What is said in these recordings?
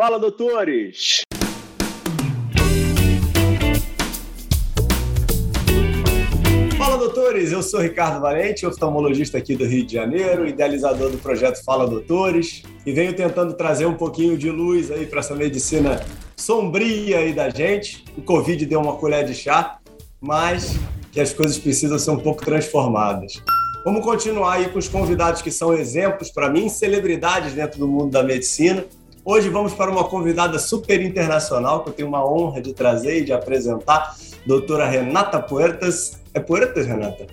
Fala, doutores! Fala, doutores! Eu sou Ricardo Valente, oftalmologista aqui do Rio de Janeiro, idealizador do projeto Fala Doutores, e venho tentando trazer um pouquinho de luz aí para essa medicina sombria aí da gente. O Covid deu uma colher de chá, mas que as coisas precisam ser um pouco transformadas. Vamos continuar aí com os convidados que são exemplos para mim, celebridades dentro do mundo da medicina. Hoje vamos para uma convidada super internacional que eu tenho uma honra de trazer e de apresentar, doutora Renata Puertas. É Puertas, Renata?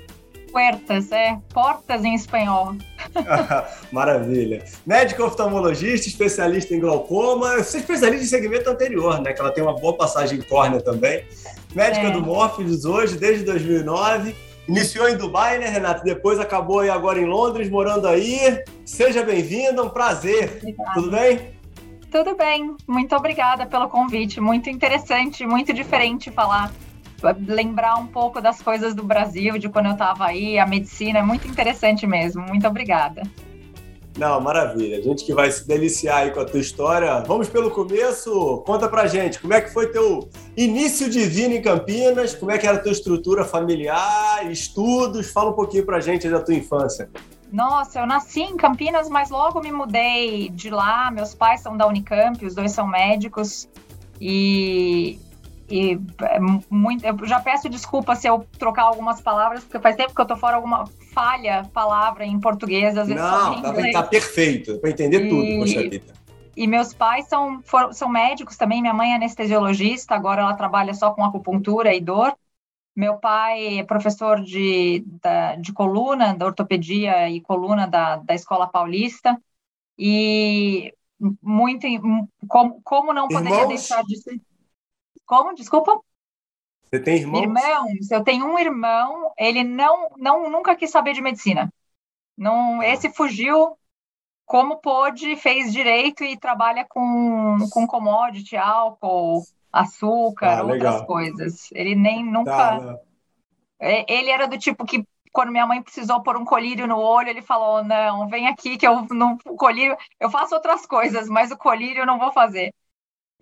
Puertas, é. Portas em espanhol. Maravilha. Médica oftalmologista, especialista em glaucoma. Especialista em segmento anterior, né? Que ela tem uma boa passagem em córnea também. Médica é. do Morpheus hoje, desde 2009. Iniciou em Dubai, né, Renata? Depois acabou aí agora em Londres, morando aí. Seja bem-vinda, um prazer. Obrigada. Tudo bem? Tudo bem. Muito obrigada pelo convite. Muito interessante, muito diferente falar lembrar um pouco das coisas do Brasil, de quando eu estava aí, a medicina, é muito interessante mesmo. Muito obrigada. Não, maravilha. A gente que vai se deliciar aí com a tua história. Vamos pelo começo. Conta pra gente, como é que foi teu início de vida em Campinas? Como é que era a tua estrutura familiar, estudos? Fala um pouquinho pra gente da tua infância. Nossa, eu nasci em Campinas, mas logo me mudei de lá. Meus pais são da Unicamp, os dois são médicos. E e é muito, eu já peço desculpa se eu trocar algumas palavras, porque faz tempo que eu tô fora alguma falha palavra em português, às vezes Não, tá, tá perfeito, para entender e, tudo, poxa vida. E meus pais são, for, são médicos também, minha mãe é anestesiologista, agora ela trabalha só com acupuntura e dor. Meu pai é professor de, da, de coluna, da ortopedia e coluna da, da Escola Paulista. E muito, como, como não poderia Irmãos? deixar de ser como? Desculpa? Você tem irmãos? Irmãos. Eu tenho um irmão, ele não, não nunca quis saber de medicina. Não, esse fugiu como pôde, fez direito e trabalha com, com commodity, álcool, açúcar, ah, outras coisas. Ele nem nunca. Tá, é, ele era do tipo que quando minha mãe precisou pôr um colírio no olho, ele falou: "Não, vem aqui que eu não colírio, eu faço outras coisas, mas o colírio eu não vou fazer".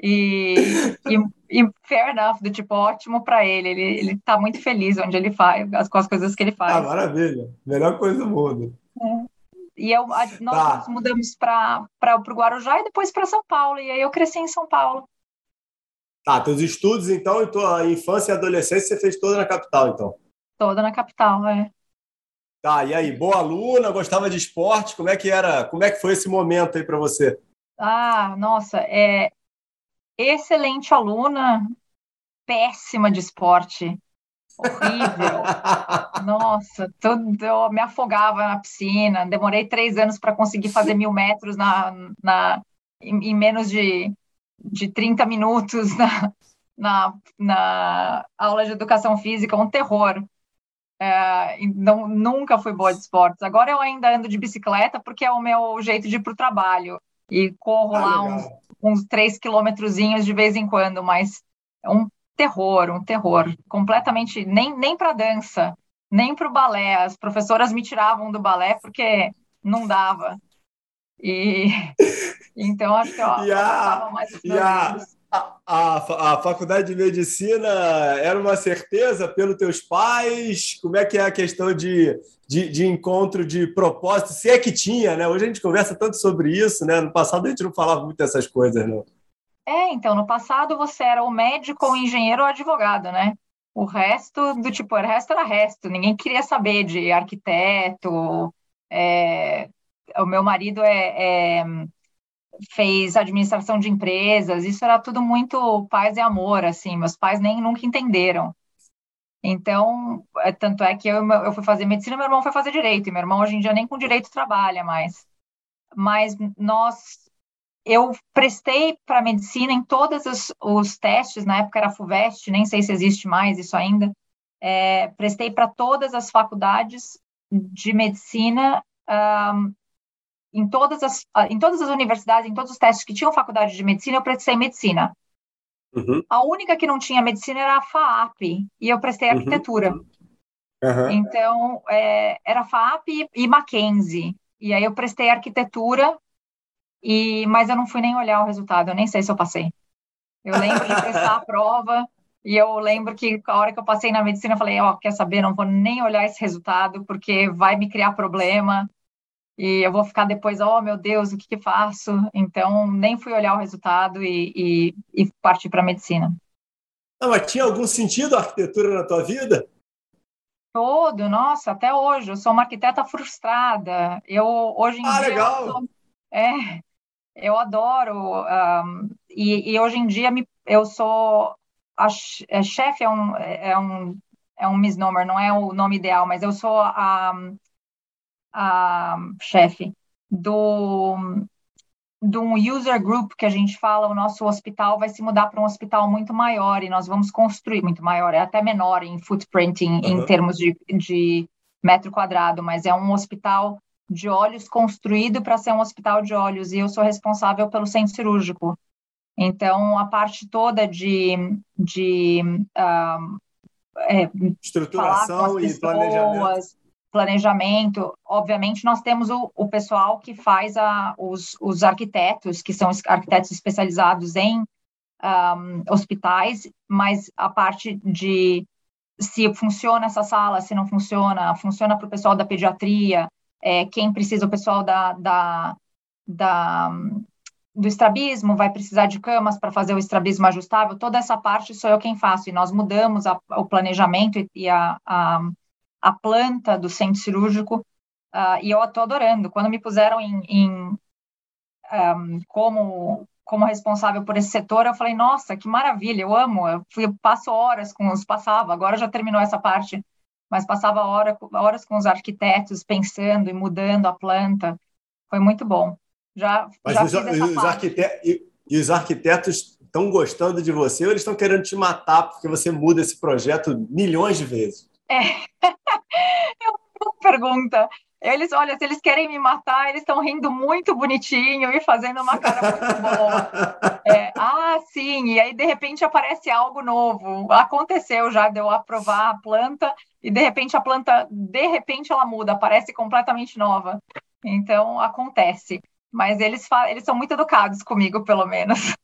E, e, e, fair enough, do tipo, ótimo para ele. ele. Ele tá muito feliz onde ele faz, com as coisas que ele faz. Ah, maravilha. Melhor coisa do mundo. É. E eu, nós tá. mudamos para o Guarujá e depois para São Paulo. E aí eu cresci em São Paulo. Tá, teus estudos, então, e tua infância e adolescência, você fez toda na capital, então? Toda na capital, é. Tá, e aí, boa aluna, gostava de esporte, como é que era, como é que foi esse momento aí para você? Ah, nossa, é, excelente aluna, péssima de esporte. Horrível. Nossa, tudo, eu me afogava na piscina. Demorei três anos para conseguir fazer mil metros na, na, em, em, menos de, de 30 minutos na, na, na aula de educação física, um terror. É, não, nunca fui boa de esportes. Agora eu ainda ando de bicicleta porque é o meu jeito de ir para o trabalho e corro ah, lá uns uns três quilômetrozinhos de vez em quando, mas é um terror, um terror. Completamente, nem, nem para dança, nem para o balé. As professoras me tiravam do balé porque não dava. E então acho que ó, a, mais a, a, a, a, faculdade de medicina era uma certeza pelos teus pais? Como é que é a questão de de, de, encontro de propósito, se é que tinha, né? Hoje a gente conversa tanto sobre isso, né? No passado a gente não falava muito dessas coisas, não. É, então, no passado você era o médico, o engenheiro ou advogado, né? O resto do tipo, o resto era resto, ninguém queria saber de arquiteto. É... O meu marido é, é... fez administração de empresas, isso era tudo muito paz e amor, assim, meus pais nem nunca entenderam. Então, é, tanto é que eu, eu fui fazer medicina, meu irmão foi fazer direito, e meu irmão hoje em dia nem com direito trabalha mais. Mas nós, eu prestei para medicina em todos os, os, testes, na época era FUVEST, nem sei se existe mais isso ainda, é, prestei para todas as faculdades de medicina, um, em, todas as, em todas as universidades, em todos os testes que tinham faculdade de medicina, eu prestei medicina. Uhum. A única que não tinha medicina era a FAAP, e eu prestei uhum. arquitetura. Uhum. Então, é, era FAAP e Mackenzie. E aí eu prestei arquitetura e mas eu não fui nem olhar o resultado, eu nem sei se eu passei. Eu lembro de prestar a prova e eu lembro que a hora que eu passei na medicina, eu falei, ó, oh, quer saber, não vou nem olhar esse resultado, porque vai me criar problema, e eu vou ficar depois, oh, meu Deus, o que que faço? Então, nem fui olhar o resultado e, e, e parti para a medicina. Não, mas tinha algum sentido a arquitetura na tua vida? Todo, nossa, até hoje. Eu sou uma arquiteta frustrada. Eu, hoje em ah, dia... legal! Eu sou, é, eu adoro. Um, e, e, hoje em dia me, eu sou a, a chefe é um, é, um, é um misnomer, não é o nome ideal, mas eu sou a, a chefe do de um user group que a gente fala, o nosso hospital vai se mudar para um hospital muito maior e nós vamos construir muito maior, é até menor em footprint em, uhum. em termos de, de metro quadrado, mas é um hospital de olhos construído para ser um hospital de olhos e eu sou responsável pelo centro cirúrgico. Então, a parte toda de, de um, é, estruturação e planejamento. Planejamento, obviamente, nós temos o, o pessoal que faz a, os, os arquitetos, que são arquitetos especializados em um, hospitais, mas a parte de se funciona essa sala, se não funciona, funciona para o pessoal da pediatria, é, quem precisa, o pessoal da, da, da do estrabismo, vai precisar de camas para fazer o estrabismo ajustável, toda essa parte sou eu quem faço, e nós mudamos a, o planejamento e a, a, a, planta do centro cirúrgico, uh, e eu estou adorando. Quando me puseram em, em um, como, como responsável por esse setor, eu falei, nossa, que maravilha, eu amo, eu, fui, eu passo horas com os, passava, agora já terminou essa parte, mas passava hora, horas com os arquitetos, pensando e mudando a planta, foi muito bom. Já, Mas já os, os, arquitetos, e, e os arquitetos estão gostando de você ou eles estão querendo te matar porque você muda esse projeto milhões de vezes? É, é uma pergunta. Eles, olha, se eles querem me matar, eles estão rindo muito bonitinho e fazendo uma cara muito boa. É, ah, sim, e aí de repente aparece algo novo. Aconteceu já de eu aprovar a planta e de repente a planta, de repente ela muda, aparece completamente nova. Então acontece. Mas eles, eles são muito educados comigo, pelo menos.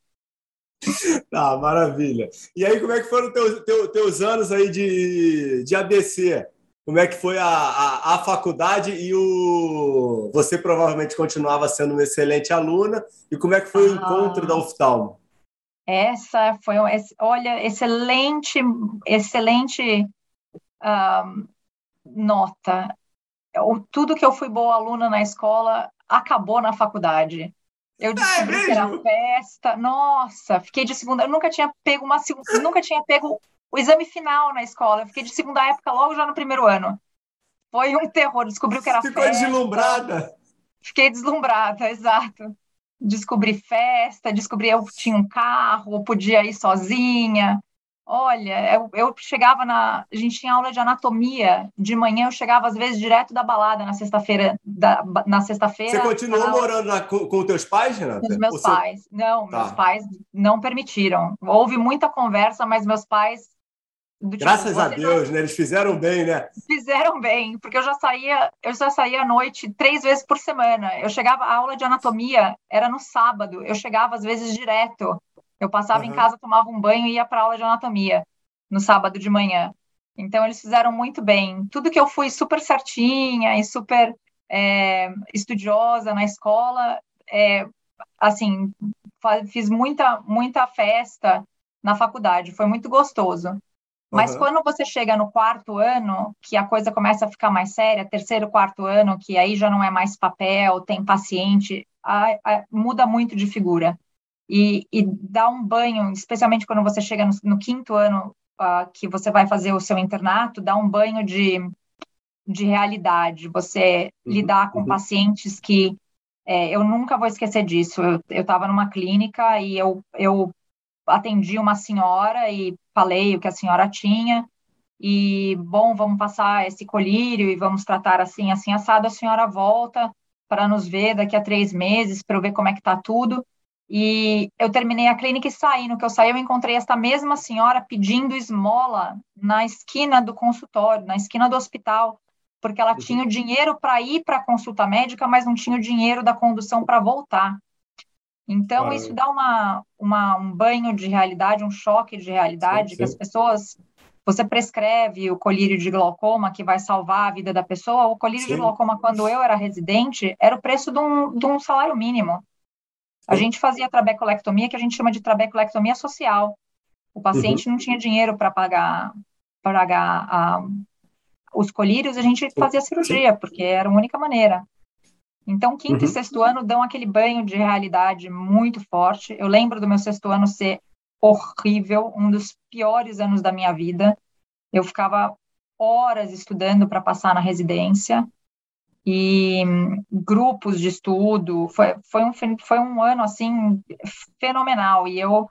Tá, maravilha. E aí, como é que foram teus, teus, teus anos aí de, de ABC? Como é que foi a, a, a, faculdade e o. Você provavelmente continuava sendo uma excelente aluna. E como é que foi ah, o encontro da oftalmo? Essa foi, olha, excelente, excelente um, nota. Tudo que eu fui boa aluna na escola, acabou na faculdade. Eu descobri é que era festa. Nossa, fiquei de segunda. Eu nunca tinha pego uma nunca tinha pego o exame final na escola. Eu fiquei de segunda época logo já no primeiro ano. Foi um terror. Descobriu que era Ficou festa. Ficou deslumbrada. Fiquei deslumbrada, exato. Descobri festa, descobri eu tinha um carro, podia ir sozinha. Olha, eu, eu, chegava na. A gente tinha aula de anatomia de manhã, eu chegava às vezes direto da balada na sexta-feira. Na sexta-feira. Você continuou na... morando na, com, com teus pais, Renata? Com os meus pais. Seu... Não, tá. meus pais não permitiram. Houve muita conversa, mas meus pais. Tipo, Graças a Deus, não... né? Eles fizeram bem, né? Fizeram bem, porque eu já saía, eu já saía à noite três vezes por semana. Eu chegava, a aula de anatomia era no sábado, eu chegava às vezes direto. Eu passava uhum. em casa, tomava um banho e ia para aula de anatomia no sábado de manhã. Então, eles fizeram muito bem. Tudo que eu fui super certinha e super é, estudiosa na escola, é, assim, fiz muita, muita festa na faculdade, foi muito gostoso. Mas uhum. quando você chega no quarto ano, que a coisa começa a ficar mais séria, terceiro, quarto ano, que aí já não é mais papel, tem paciente, a, a, muda muito de figura e, e dar um banho, especialmente quando você chega no, no quinto ano uh, que você vai fazer o seu internato, dar um banho de, de realidade, você uhum, lidar com uhum. pacientes que é, eu nunca vou esquecer disso. Eu estava numa clínica e eu, eu atendi uma senhora e falei o que a senhora tinha. E, bom, vamos passar esse colírio e vamos tratar assim, assim, assado. A senhora volta para nos ver daqui a três meses, para eu ver como é que está tudo. E eu terminei a clínica e saí. No que eu saí, eu encontrei esta mesma senhora pedindo esmola na esquina do consultório, na esquina do hospital, porque ela tinha o dinheiro para ir para a consulta médica, mas não tinha o dinheiro da condução para voltar. Então, claro. isso dá uma, uma, um banho de realidade, um choque de realidade, sim, sim. que as pessoas. Você prescreve o colírio de glaucoma que vai salvar a vida da pessoa. O colírio sim. de glaucoma, quando eu era residente, era o preço de um, de um salário mínimo. A gente fazia trabeculectomia, que a gente chama de trabeculectomia social. O paciente uhum. não tinha dinheiro para pagar, pagar a, os colírios, a gente fazia cirurgia, porque era a única maneira. Então, quinto uhum. e sexto ano dão aquele banho de realidade muito forte. Eu lembro do meu sexto ano ser horrível, um dos piores anos da minha vida. Eu ficava horas estudando para passar na residência e grupos de estudo. Foi, foi, um, foi um ano, assim, fenomenal. E eu,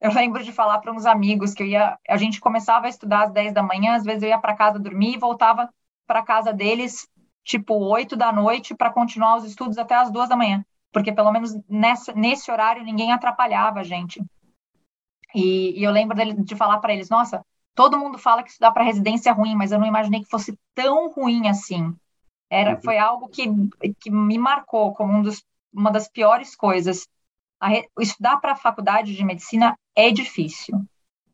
eu lembro de falar para uns amigos que eu ia, a gente começava a estudar às 10 da manhã, às vezes eu ia para casa dormir e voltava para casa deles tipo 8 da noite para continuar os estudos até as duas da manhã, porque pelo menos nessa, nesse horário ninguém atrapalhava a gente. E, e eu lembro dele, de falar para eles: nossa, todo mundo fala que estudar para residência é ruim, mas eu não imaginei que fosse tão ruim assim. Era, uhum. Foi algo que, que me marcou como um dos, uma das piores coisas. Estudar para a faculdade de medicina é difícil,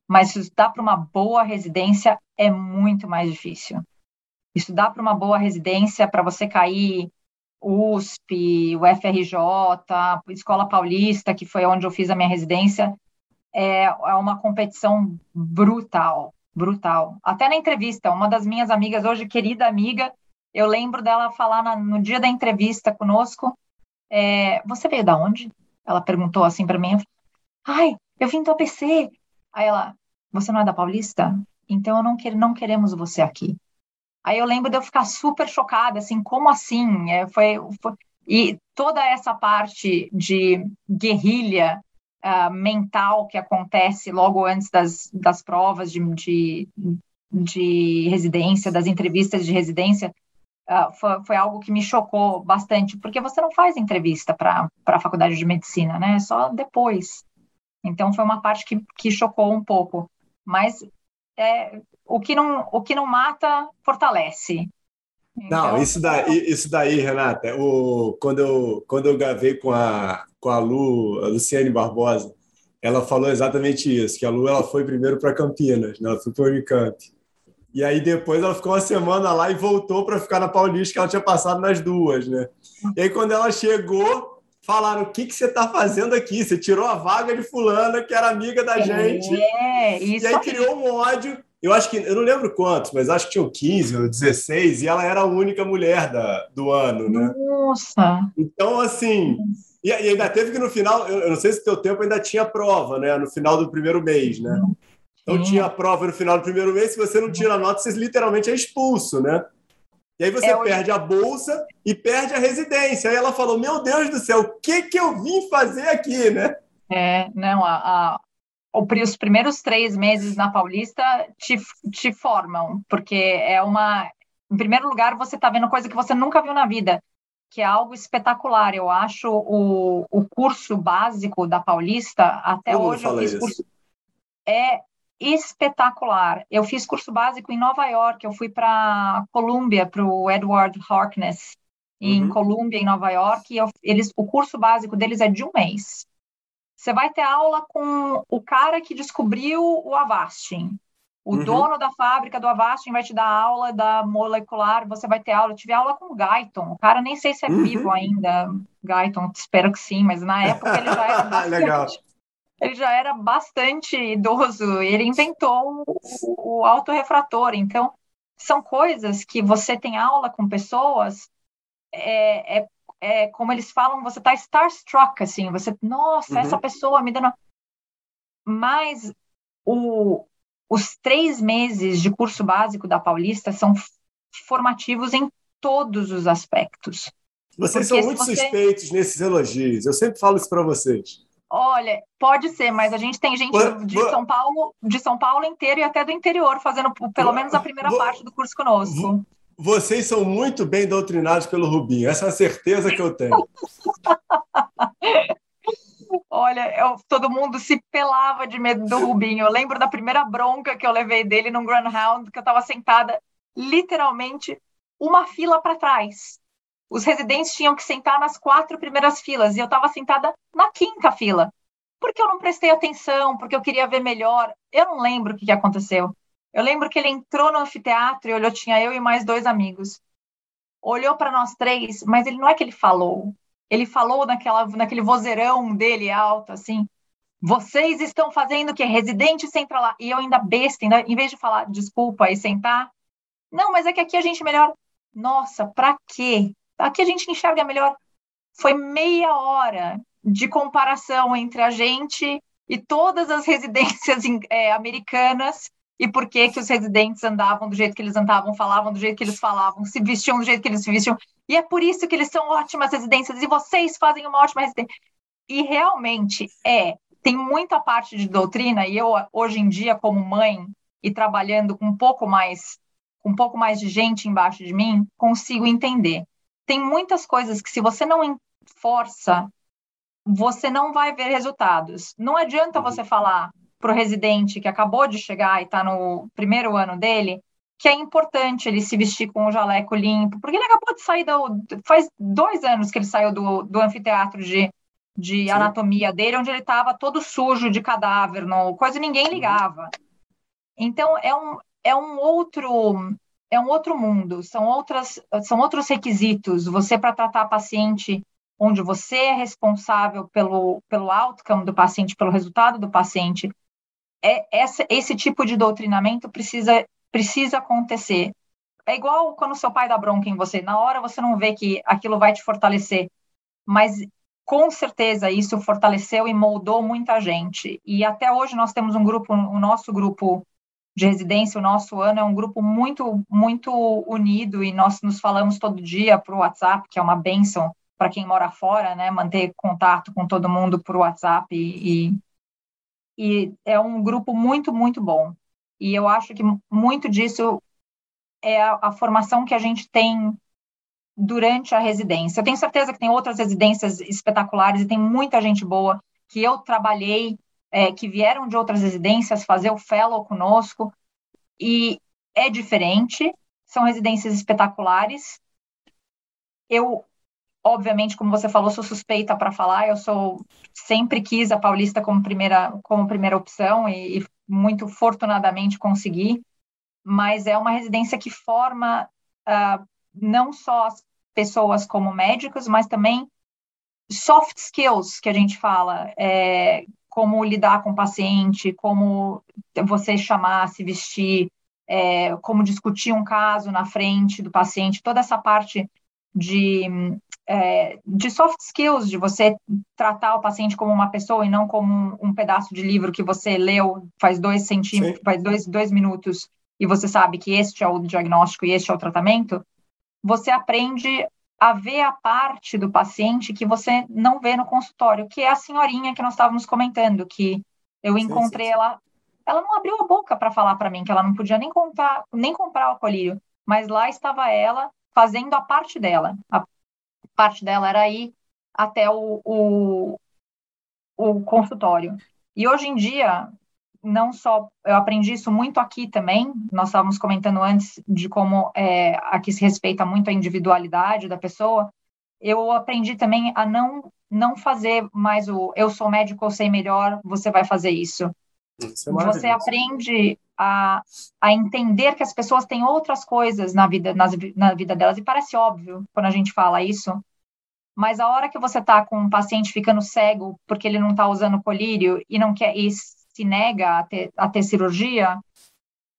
mas estudar para uma boa residência é muito mais difícil estudar para uma boa residência, para você cair USP, o FRJ, Escola Paulista, que foi onde eu fiz a minha residência, é, é uma competição brutal, brutal. Até na entrevista, uma das minhas amigas, hoje querida amiga, eu lembro dela falar na, no dia da entrevista conosco, é, você veio da onde? Ela perguntou assim para mim, ai, eu vim do APC. Aí ela, você não é da Paulista? Então eu não, quer, não queremos você aqui. Aí eu lembro de eu ficar super chocada, assim, como assim? É, foi, foi... E toda essa parte de guerrilha uh, mental que acontece logo antes das, das provas de, de, de residência, das entrevistas de residência, uh, foi, foi, algo que me chocou bastante, porque você não faz entrevista para a faculdade de medicina, né? Só depois. Então foi uma parte que, que chocou um pouco. Mas é, o que não, o que não mata, fortalece. Então... Não, isso daí, isso daí, Renata, o, quando, eu, quando eu gravei com a, com a Lu, a Luciane Barbosa, ela falou exatamente isso, que a Lu ela foi primeiro para Campinas, né? ela foi para o Unicamp. E aí depois ela ficou uma semana lá e voltou para ficar na Paulista, que ela tinha passado nas duas, né? E aí quando ela chegou, falaram: o que, que você está fazendo aqui? Você tirou a vaga de fulana, que era amiga da gente. É, isso. E aí criou um ódio eu acho que, eu não lembro quantos, mas acho que tinham 15 ou 16, e ela era a única mulher da, do ano, né? Nossa! Então, assim, e, ainda teve que no final, eu, eu, não sei se teu tempo ainda tinha prova, né? No final do primeiro mês, né? Então tinha a prova no final do primeiro mês, se você não tira a nota, você literalmente é expulso, né? E aí você é, perde a bolsa e perde a residência. Aí ela falou: Meu Deus do céu, o que, que eu vim fazer aqui, né? É, não, a, os primeiros três meses na Paulista te, te formam, porque é uma. Em primeiro lugar, você está vendo coisa que você nunca viu na vida, que é algo espetacular. Eu acho o, o curso básico da Paulista, até Como hoje eu fiz isso? curso. É espetacular. Eu fiz curso básico em Nova York, eu fui para Columbia, para o Edward Harkness, em uhum. Columbia, em Nova York, e eu, eles, o curso básico deles é de um mês. Você vai ter aula com o cara que descobriu o Avastin. O uhum. dono da fábrica do Avastin vai te dar aula da molecular, você vai ter aula. Eu tive aula com o Guyton. O cara nem sei se é uhum. vivo ainda, Guyton, espero que sim, mas na época ele já era bastante, Legal. Ele já era bastante idoso. Ele inventou o, o autorrefrator. Então, são coisas que você tem aula com pessoas é, é, é, como eles falam, você tá starstruck, assim, você, nossa, uhum. essa pessoa me dando. Mas o, os três meses de curso básico da Paulista são formativos em todos os aspectos. Vocês Porque são muito você... suspeitos nesses elogios, eu sempre falo isso para vocês. Olha, pode ser, mas a gente tem gente de São Paulo, de São Paulo inteiro e até do interior fazendo pelo menos a primeira parte do curso conosco. Vocês são muito bem doutrinados pelo Rubinho, essa é a certeza que eu tenho. Olha, eu, todo mundo se pelava de medo do Rubinho. Eu lembro da primeira bronca que eu levei dele num Greyhound, que eu estava sentada literalmente uma fila para trás. Os residentes tinham que sentar nas quatro primeiras filas e eu estava sentada na quinta fila, porque eu não prestei atenção, porque eu queria ver melhor. Eu não lembro o que, que aconteceu. Eu lembro que ele entrou no anfiteatro e olhou, tinha eu e mais dois amigos. Olhou para nós três, mas ele não é que ele falou. Ele falou naquela, naquele vozeirão dele alto, assim. Vocês estão fazendo o que? Residente senta lá. E eu ainda besta, ainda, em vez de falar desculpa e sentar, não, mas é que aqui a gente melhor. Nossa, para quê? Aqui a gente enxerga melhor. Foi meia hora de comparação entre a gente e todas as residências é, americanas e por que que os residentes andavam do jeito que eles andavam, falavam do jeito que eles falavam, se vestiam do jeito que eles se vestiam. E é por isso que eles são ótimas residências e vocês fazem uma ótima residência. E realmente é, tem muita parte de doutrina e eu hoje em dia como mãe e trabalhando com um pouco mais com um pouco mais de gente embaixo de mim, consigo entender. Tem muitas coisas que se você não força, você não vai ver resultados. Não adianta você falar para o residente que acabou de chegar e está no primeiro ano dele que é importante ele se vestir com o jaleco limpo, porque ele acabou de sair do. Faz dois anos que ele saiu do, do anfiteatro de, de anatomia dele, onde ele estava todo sujo de cadáver, no, coisa ninguém ligava. Então, é um, é um outro. É um outro mundo, são, outras, são outros requisitos. Você, para tratar paciente onde você é responsável pelo, pelo outcome do paciente, pelo resultado do paciente, é, essa, esse tipo de doutrinamento precisa, precisa acontecer. É igual quando seu pai dá bronca em você, na hora você não vê que aquilo vai te fortalecer, mas com certeza isso fortaleceu e moldou muita gente. E até hoje nós temos um grupo, o nosso grupo de residência, o nosso ano é um grupo muito, muito unido e nós nos falamos todo dia por WhatsApp, que é uma benção para quem mora fora, né? Manter contato com todo mundo por WhatsApp e, e é um grupo muito, muito bom. E eu acho que muito disso é a, a, formação que a gente tem durante a residência. Eu tenho certeza que tem outras residências espetaculares e tem muita gente boa que eu trabalhei, é, que vieram de outras residências fazer o fellow conosco, e é diferente, são residências espetaculares. Eu obviamente, como você falou, sou suspeita para falar. Eu sou sempre quis a Paulista como primeira como primeira opção e, e, muito fortunadamente consegui. Mas é uma residência que forma uh, não só as pessoas como médicos, mas também soft skills que a gente fala, é, como lidar com o paciente, como você chamar, se vestir, é, como discutir um caso na frente do paciente, toda essa parte de é, de soft skills, de você tratar o paciente como uma pessoa e não como um, um pedaço de livro que você leu faz dois centímetros, faz dois, dois minutos e você sabe que este é o diagnóstico e este é o tratamento, você aprende a ver a parte do paciente que você não vê no consultório, que é a senhorinha que nós estávamos comentando, que eu encontrei sim, sim. ela, ela não abriu a boca para falar para mim que ela não podia nem comprar, nem comprar o colírio, mas lá estava ela fazendo a parte dela, a parte dela era ir até o, o, o consultório. E hoje em dia, não só eu aprendi isso muito aqui também. Nós estávamos comentando antes de como é, aqui se respeita muito a individualidade da pessoa. Eu aprendi também a não não fazer mais o eu sou médico, eu sei melhor, você vai fazer isso. isso é você aprende a, a entender que as pessoas têm outras coisas na vida nas, na vida delas e parece óbvio quando a gente fala isso, mas a hora que você está com um paciente ficando cego porque ele não está usando colírio e não quer e se nega a ter, a ter cirurgia,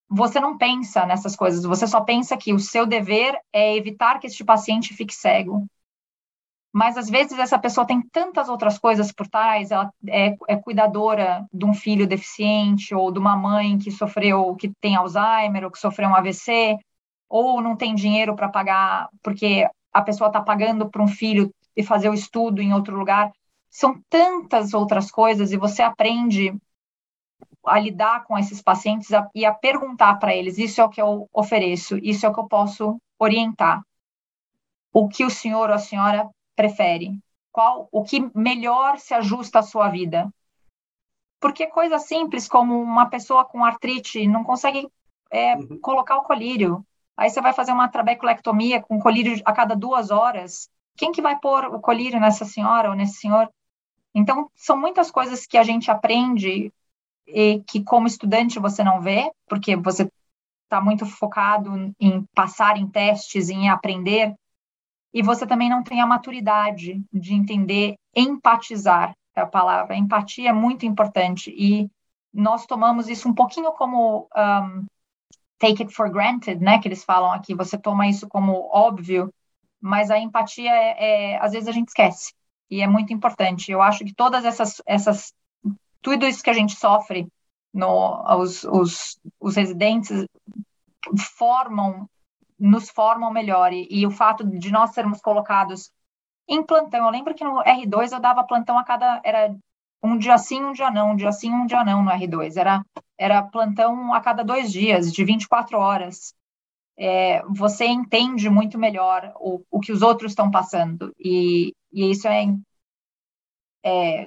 você não pensa nessas coisas. Você só pensa que o seu dever é evitar que este paciente fique cego. Mas às vezes essa pessoa tem tantas outras coisas por trás, ela é, é, cuidadora de um filho deficiente, ou de uma mãe que sofreu, que tem Alzheimer, ou que sofreu um AVC, ou não tem dinheiro para pagar, porque a pessoa está pagando para um filho e fazer o estudo em outro lugar. São tantas outras coisas e você aprende a lidar com esses pacientes e a perguntar para eles: isso é o que eu ofereço, isso é o que eu posso orientar. O que o senhor ou a senhora prefere? Qual o que melhor se ajusta à sua vida? Porque coisa simples como uma pessoa com artrite não consegue é, uhum. colocar o colírio. Aí você vai fazer uma trabeculectomia com colírio a cada duas horas. Quem que vai pôr o colírio nessa senhora ou nesse senhor? Então, são muitas coisas que a gente aprende e que, como estudante, você não vê, porque você está muito focado em passar em testes, em aprender, e você também não tem a maturidade de entender, empatizar é a palavra. empatia é muito importante e nós tomamos isso um pouquinho como um, take it for granted, né? Que eles falam aqui. Você toma isso como óbvio, mas a empatia é, é às vezes a gente esquece e é muito importante. Eu acho que todas essas essas tudo isso que a gente sofre no os, os, os residentes formam nos formam melhor e, e o fato de nós sermos colocados em plantão. Eu lembro que no R2 eu dava plantão a cada. Era um dia sim, um dia não, um dia sim, um dia não no R2. Era, era plantão a cada dois dias, de 24 horas. É, você entende muito melhor o, o que os outros estão passando. E, e isso é, é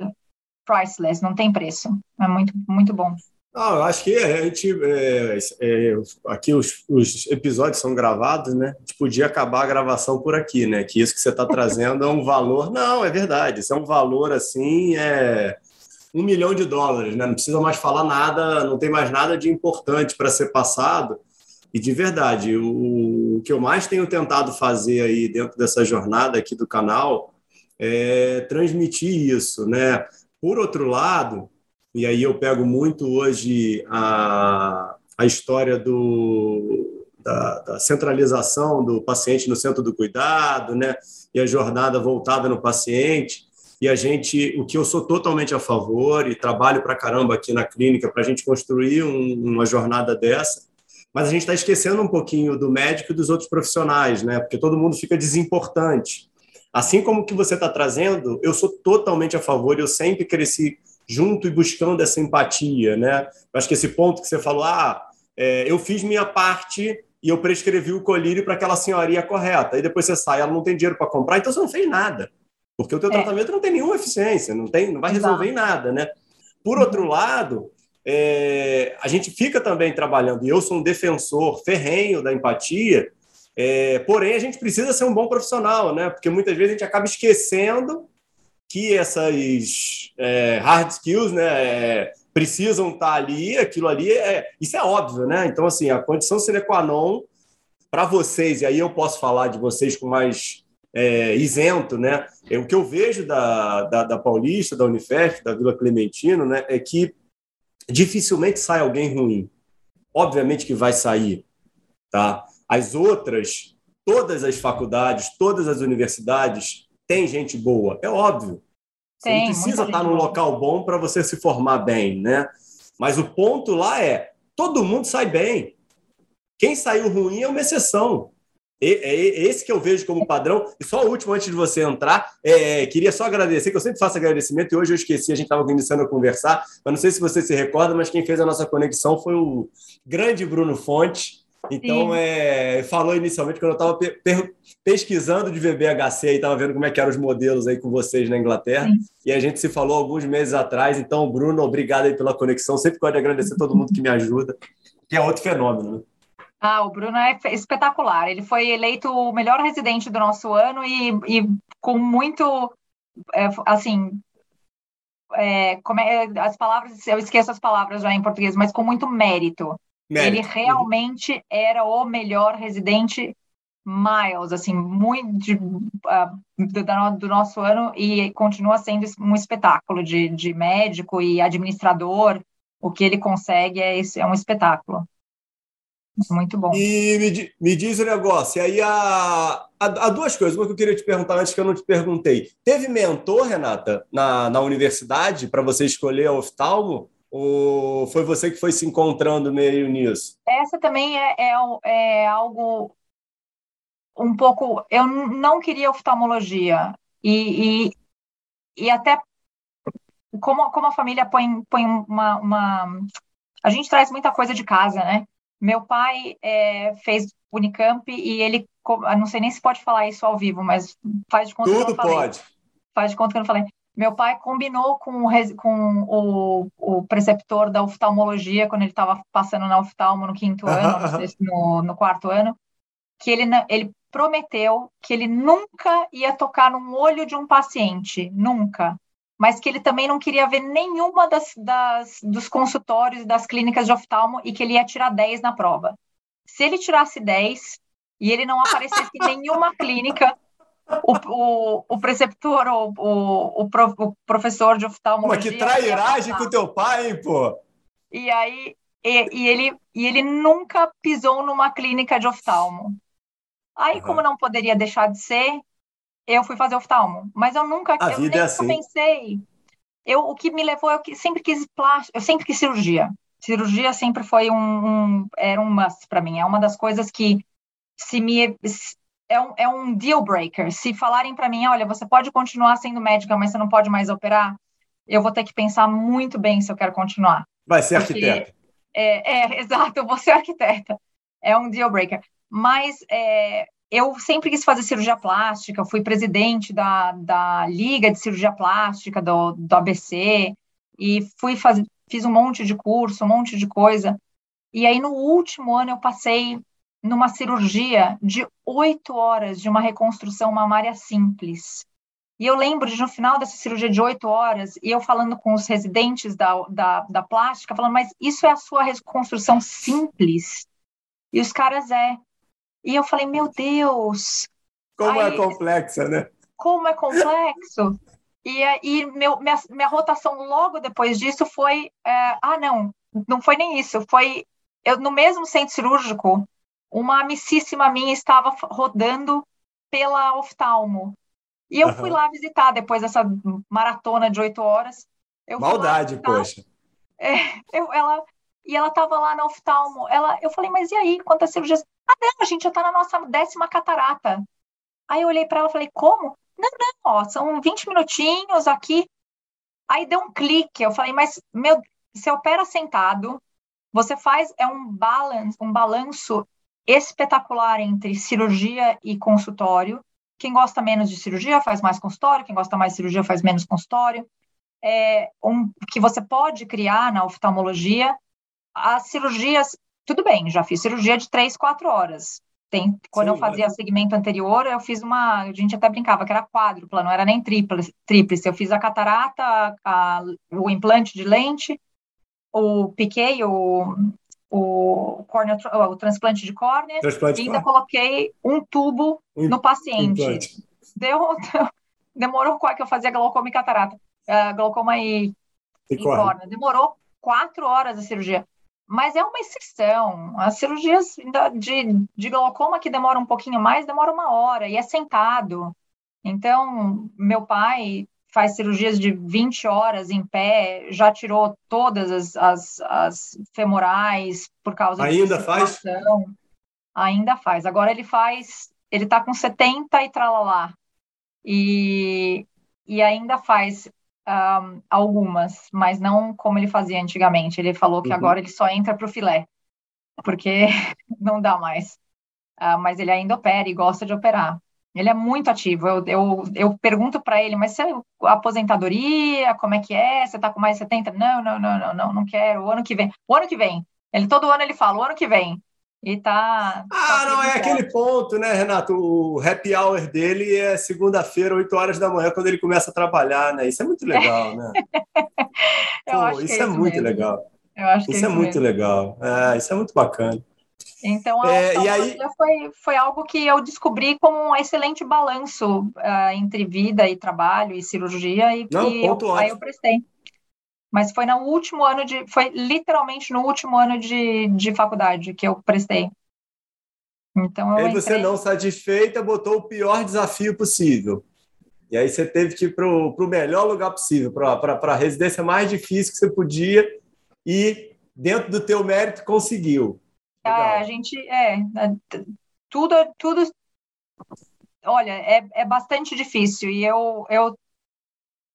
priceless, não tem preço. É muito, muito bom. Ah, eu acho que a gente. É, é, aqui os, os, episódios são gravados, né? A gente podia acabar a gravação por aqui, né? Que isso que você está trazendo é um valor. Não, é verdade. Isso é um valor assim, é um milhão de dólares, né? Não precisa mais falar nada, não tem mais nada de importante para ser passado. E de verdade, o, o que eu mais tenho tentado fazer aí dentro dessa jornada aqui do canal é transmitir isso, né? Por outro lado, e aí eu pego muito hoje a, a história do, da, da, centralização do paciente no centro do cuidado, né? E a jornada voltada no paciente. E a gente, o que eu sou totalmente a favor e trabalho para caramba aqui na clínica para a gente construir um, uma jornada dessa, mas a gente está esquecendo um pouquinho do médico e dos outros profissionais, né? Porque todo mundo fica desimportante. Assim como o que você está trazendo, eu sou totalmente a favor. Eu sempre cresci junto e buscando essa empatia, né? Eu acho que esse ponto que você falou, ah, é, eu fiz minha parte e eu prescrevi o colírio para aquela senhoria correta. Aí depois você sai, ela não tem dinheiro para comprar, então você não fez nada. Porque o teu é. tratamento não tem nenhuma eficiência, não, tem, não vai resolver em nada, né? Por outro lado, é, a gente fica também trabalhando, e eu sou um defensor ferrenho da empatia, é, porém a gente precisa ser um bom profissional, né? Porque muitas vezes a gente acaba esquecendo que essas é, hard skills né, é, precisam estar ali, aquilo ali, é, isso é óbvio, né? Então, assim, a condição sine qua non para vocês, e aí eu posso falar de vocês com mais é, isento, né? É, o que eu vejo da, da, da Paulista, da Unifesp, da Vila Clementino, né, é que dificilmente sai alguém ruim. Obviamente que vai sair, tá? As outras, todas as faculdades, todas as universidades tem gente boa, é óbvio. Você tem, não precisa estar num local bom para você se formar bem, né? Mas o ponto lá é: todo mundo sai bem. Quem saiu ruim é uma exceção. É esse que eu vejo como padrão. E só o último, antes de você entrar, é, queria só agradecer, que eu sempre faço agradecimento, e hoje eu esqueci, a gente estava iniciando a conversar, mas não sei se você se recorda, mas quem fez a nossa conexão foi o grande Bruno Fonte, então, é, falou inicialmente, quando eu estava pe pesquisando de VBHC e estava vendo como é que eram os modelos aí com vocês na Inglaterra, Sim. e a gente se falou alguns meses atrás. Então, Bruno, obrigado aí pela conexão. Sempre gosto de agradecer a todo mundo que me ajuda, que é outro fenômeno, né? Ah, o Bruno é espetacular. Ele foi eleito o melhor residente do nosso ano e, e com muito, é, assim, é, é, as palavras, eu esqueço as palavras já em português, mas com muito mérito. Mérito. Ele realmente era o melhor residente miles, assim, muito de, uh, do, do, nosso ano e continua sendo um espetáculo de, de médico e administrador. O que ele consegue é, esse, é um espetáculo. Muito bom. E me, me diz o um negócio, e aí há, há, há, duas coisas. Uma que eu queria te perguntar antes que eu não te perguntei. Teve mentor, Renata, na, na universidade para você escolher a oftalmo? Ou foi você que foi se encontrando meio nisso? Essa também é, é, é algo um pouco. Eu não queria oftalmologia. E, e, e até como, como a família põe, põe uma, uma. A gente traz muita coisa de casa, né? Meu pai é, fez Unicamp e ele. Não sei nem se pode falar isso ao vivo, mas faz de conta Tudo que eu não falei. pode. Faz de conta que eu não falei. Meu pai combinou com, o, com o, o preceptor da oftalmologia quando ele estava passando na oftalmo no quinto ano, no, no, no, quarto ano. que ele, ele prometeu que ele nunca ia tocar no olho de um paciente, nunca. Mas que ele também não queria ver nenhuma das, das, dos consultórios, das clínicas de oftalmo e que ele ia tirar 10 na prova. Se ele tirasse 10 e ele não aparecesse em nenhuma clínica, o, o, o preceptor, o, o, o, professor de oftalmologia... Mas que trairagem com teu pai, hein, pô? E aí, e, e, ele, e ele nunca pisou numa clínica de oftalmo. Aí, uhum. como não poderia deixar de ser, eu fui fazer oftalmo. Mas eu nunca, A eu vida nem é assim. pensei. Eu, o que me levou, eu sempre quis plástico, eu sempre quis cirurgia. Cirurgia sempre foi um, um era um must para mim. É uma das coisas que se me é um, é um deal breaker. Se falarem para mim, olha, você pode continuar sendo médica, mas você não pode mais operar, eu vou ter que pensar muito bem se eu quero continuar. Vai ser arquiteta. É, é, exato, eu vou ser arquiteta. É um deal breaker. Mas é, eu sempre quis fazer cirurgia plástica, fui presidente da, da Liga de Cirurgia Plástica do, do ABC, e fui fazer, fiz um monte de curso, um monte de coisa. E aí, no último ano, eu passei numa cirurgia de oito horas de uma reconstrução mamária simples. E eu lembro de, no final dessa cirurgia de oito horas, e eu falando com os residentes da, da, da plástica, falando, mas isso é a sua reconstrução simples? E os caras, é. E eu falei, meu Deus. Como é aí, é complexa, né? Como é complexo. E aí, meu, minha, minha rotação logo depois disso foi: é, ah, não, não foi nem isso. Foi eu, no mesmo centro cirúrgico, uma amicíssima minha estava rodando pela oftalmo. E eu uhum. fui lá visitar depois dessa maratona de oito horas. Maldade, poxa. É, eu, ela, e ela estava lá na oftalmo. Ela, eu falei, mas e aí, quantas cirurgias? Ah, não, a gente já está na nossa décima catarata. Aí eu olhei para ela e falei, como? Não, não, ó, são 20 minutinhos aqui. Aí deu um clique. Eu falei, mas, meu, você opera sentado, você faz, é um balance, um balanço espetacular entre cirurgia e consultório. Quem gosta menos de cirurgia faz mais consultório, quem gosta mais de cirurgia faz menos consultório. É um que você pode criar na oftalmologia as cirurgias, tudo bem, já fiz cirurgia de três, quatro horas. Tem, quando Sim, eu fazia é. segmento anterior, eu fiz uma, a gente até brincava que era quádrupla, não era nem tríplice. tríplice. Eu fiz a catarata, a, o implante de lente, o piquei, o, o, córnea, o transplante de córnea, transplante e ainda coloquei um tubo um, no paciente. Deu, demorou, que eu fazia glaucoma e catarata, uh, glaucoma e, e, e córnea. Demorou quatro horas a cirurgia mas é uma exceção. As cirurgias de, de glaucoma que demoram um pouquinho mais, demora uma hora e é sentado. Então, meu pai faz cirurgias de 20 horas em pé, já tirou todas as, as, as femorais por causa Ainda faz? Ainda faz. Agora ele faz, ele está com 70 e tralalá. E, e ainda faz um, algumas, mas não como ele fazia antigamente. Ele falou que uhum. agora ele só entra para o filé, porque não dá mais. Uh, mas ele ainda opera e gosta de operar. Ele é muito ativo. Eu, eu, eu pergunto para ele, mas você aposentadoria, como é que é? Você está com mais 70? Não, não, não, não, não, não quero. O ano que vem. O ano que vem. Ele todo ano ele fala, o ano que vem. E tá. Ah, tá não, é aquele ponto, né, Renato? O happy hour dele é segunda-feira, 8 horas da manhã, quando ele começa a trabalhar, né? Isso é muito legal, né? Eu Pô, acho isso que é, é muito mesmo. legal. Eu acho que isso é, é muito legal. É, isso é muito bacana. Então, a é, e aí... foi, foi algo que eu descobri como um excelente balanço uh, entre vida e trabalho e cirurgia, e Não, que eu, aí eu prestei. Mas foi no último ano de. Foi literalmente no último ano de, de faculdade que eu prestei. Então eu e aí você não satisfeita, botou o pior desafio possível. E aí você teve que ir para o melhor lugar possível, para a residência mais difícil que você podia, e dentro do teu mérito conseguiu. Ah, a gente é, é tudo, tudo. Olha, é, é bastante difícil e eu, eu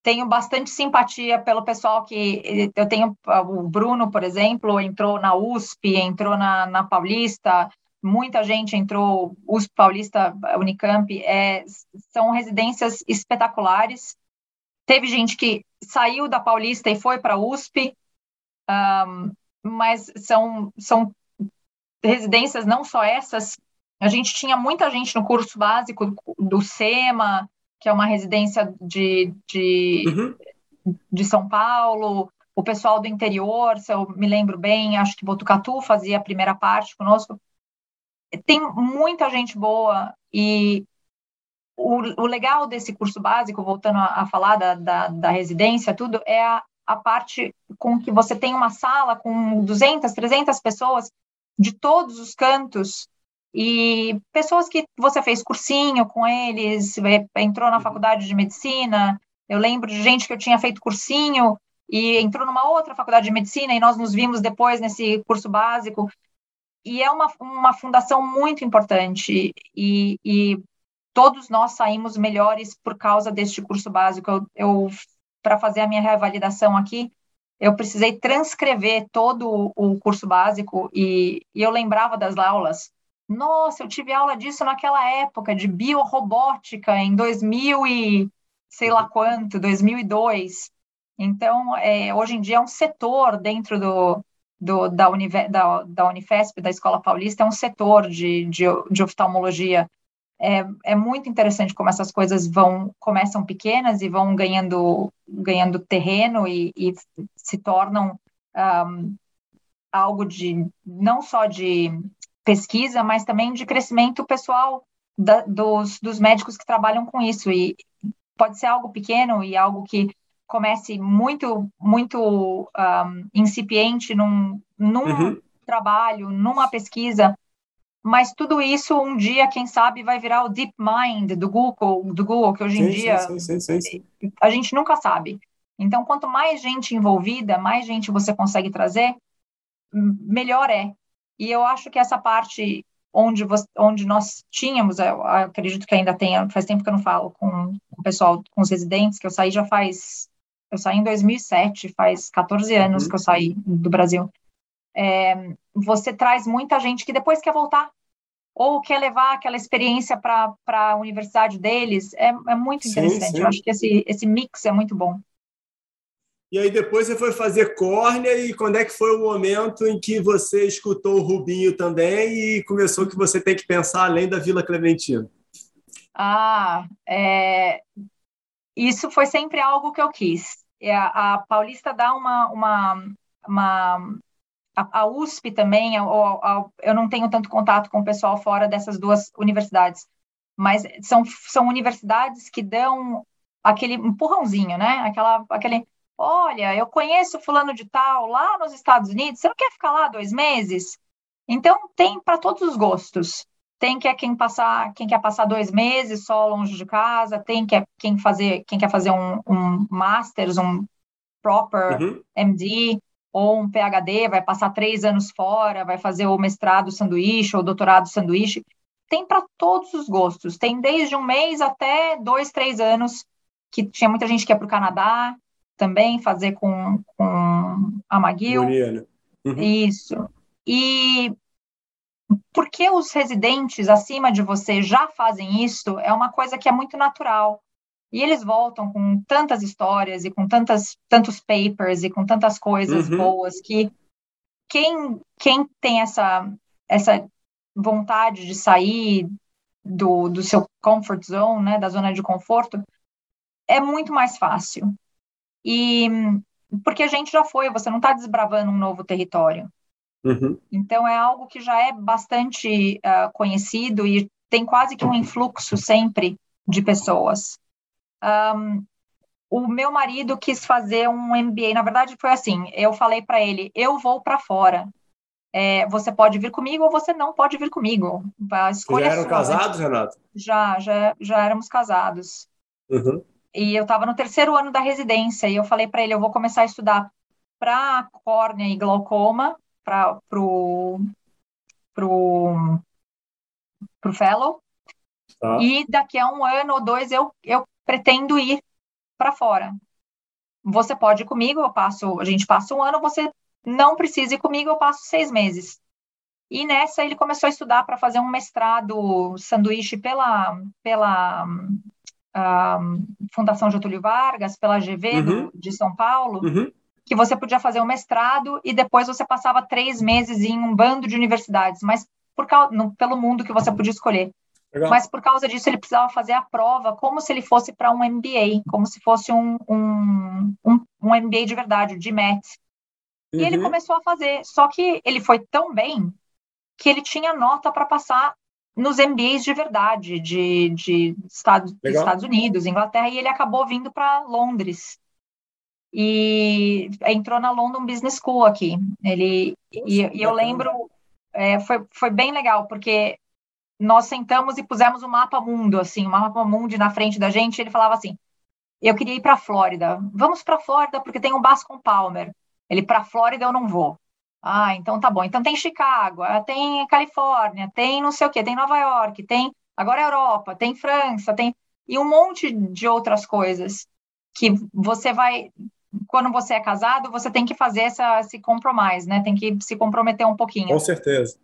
tenho bastante simpatia pelo pessoal que eu tenho o Bruno, por exemplo, entrou na USP, entrou na, na Paulista, muita gente entrou USP Paulista, Unicamp, é, são residências espetaculares. Teve gente que saiu da Paulista e foi para a USP, um, mas são, são residências não só essas A gente tinha muita gente no curso básico do SEMA, que é uma residência de, de, uhum. de São Paulo, o pessoal do interior, se eu me lembro bem, acho que Botucatu fazia a primeira parte conosco. Tem muita gente boa e o, o legal desse curso básico, voltando a, a falar da, da, da, residência, tudo, é a, a parte com que você tem uma sala com 200, 300 pessoas de todos os cantos e pessoas que você fez cursinho com eles, entrou na uhum. faculdade de medicina. Eu lembro de gente que eu tinha feito cursinho e entrou numa outra faculdade de medicina e nós nos vimos depois nesse curso básico. E é uma, uma fundação muito importante e, e todos nós saímos melhores por causa deste curso básico. Eu, eu para fazer a minha revalidação aqui, eu precisei transcrever todo o curso básico e, e eu lembrava das aulas nossa, eu tive aula disso naquela época, de biorrobótica, em 2000 e sei lá quanto, 2002. Então, é, hoje em dia é um setor dentro do, do da, Unive, da, da, Unifesp, da Escola Paulista, é um setor de, de, de oftalmologia. É, é, muito interessante como essas coisas vão começam pequenas e vão ganhando ganhando terreno e, e se tornam um, algo de não só de pesquisa, mas também de crescimento pessoal da, dos, dos médicos que trabalham com isso. E pode ser algo pequeno e algo que comece muito, muito um, incipiente num, num uhum. trabalho, numa pesquisa, mas tudo isso um dia, quem sabe, vai virar o deep mind do Google, do Google que hoje em sim, dia sim, sim, a gente nunca sabe. Então, quanto mais gente envolvida, mais gente você consegue trazer, melhor é. E eu acho que essa parte onde, você, onde nós tínhamos, eu acredito que ainda tem, faz tempo que eu não falo com, com o pessoal, com os residentes, que eu saí já faz, eu saí em 2007, faz 14 anos uhum. que eu saí do Brasil. É, você traz muita gente que depois quer voltar, ou quer levar aquela experiência para a universidade deles, é, é muito interessante. Sim, sim. Eu acho que esse, esse mix é muito bom. E aí depois você foi fazer córnea e quando é que foi o momento em que você escutou o Rubinho também e começou que você tem que pensar além da Vila Clementina? Ah, é... isso foi sempre algo que eu quis. É, a Paulista dá uma, uma, uma a, USP também, eu não tenho tanto contato com o pessoal fora dessas duas universidades, mas são, são universidades que dão aquele empurrãozinho, né? Aquela, aquele Olha, eu conheço fulano de tal lá nos Estados Unidos, você não quer ficar lá dois meses? Então tem para todos os gostos. Tem que é quem passar, quem quer passar dois meses só longe de casa, tem que é quem fazer, quem quer fazer um, um masters, um proper uhum. MD ou um PhD, vai passar três anos fora, vai fazer o mestrado sanduíche ou doutorado sanduíche. Tem para todos os gostos. Tem desde um mês até dois, três anos, que tinha muita gente que ia para o Canadá, também fazer com, com a McGill. Uhum. Isso. E porque os residentes acima de você já fazem isso, é uma coisa que é muito natural. E eles voltam com tantas histórias e com tantas, tantos papers e com tantas coisas uhum. boas que quem, quem tem essa, essa vontade de sair do, do seu comfort zone, né, da zona de conforto, é muito mais fácil. E porque a gente já foi, você não está desbravando um novo território. Uhum. Então é algo que já é bastante uh, conhecido e tem quase que um influxo sempre de pessoas. Um, o meu marido quis fazer um MBA. Na verdade, foi assim: eu falei para ele, eu vou para fora. É, você pode vir comigo ou você não pode vir comigo. A escolha já é eram sua. casados, Renato? Já, já, já éramos casados. Uhum. E eu estava no terceiro ano da residência e eu falei para ele, eu vou começar a estudar para córnea e glaucoma, para pro pro pro fellow. Tá. E daqui a um ano ou dois eu eu pretendo ir para fora. Você pode ir comigo, eu passo, a gente passa um ano, você não precisa ir comigo, eu passo seis meses. E nessa ele começou a estudar para fazer um mestrado sanduíche pela, pela a Fundação Getúlio Vargas, pela GV uhum. do, de São Paulo, uhum. que você podia fazer um mestrado e depois você passava três meses em um bando de universidades. Mas por no, pelo mundo que você podia escolher. Legal. Mas por causa disso ele precisava fazer a prova como se ele fosse para um MBA, como se fosse um, um, um, um MBA de verdade, o GMAT. E ele uhum. começou a fazer, só que ele foi tão bem que ele tinha nota para passar nos MBAs de verdade, de, de Estados, Estados Unidos, Inglaterra, e ele acabou vindo para Londres. E entrou na London Business School aqui. Ele, e, e eu lembro, é, foi, foi bem legal, porque nós sentamos e pusemos um mapa mundo, assim, um mapa mundo na frente da gente, ele falava assim, eu queria ir para a Flórida. Vamos para a Flórida porque tem um Bascom Palmer. Ele para a Flórida eu não vou. Ah, então tá bom. Então tem Chicago, ah, tem Califórnia, tem não sei o quê, tem Nova York, tem agora Europa, tem França, tem e um monte de outras coisas que você vai quando você é casado, você tem que fazer essa, esse compromisso, né? Tem que se comprometer um pouquinho. Com certeza.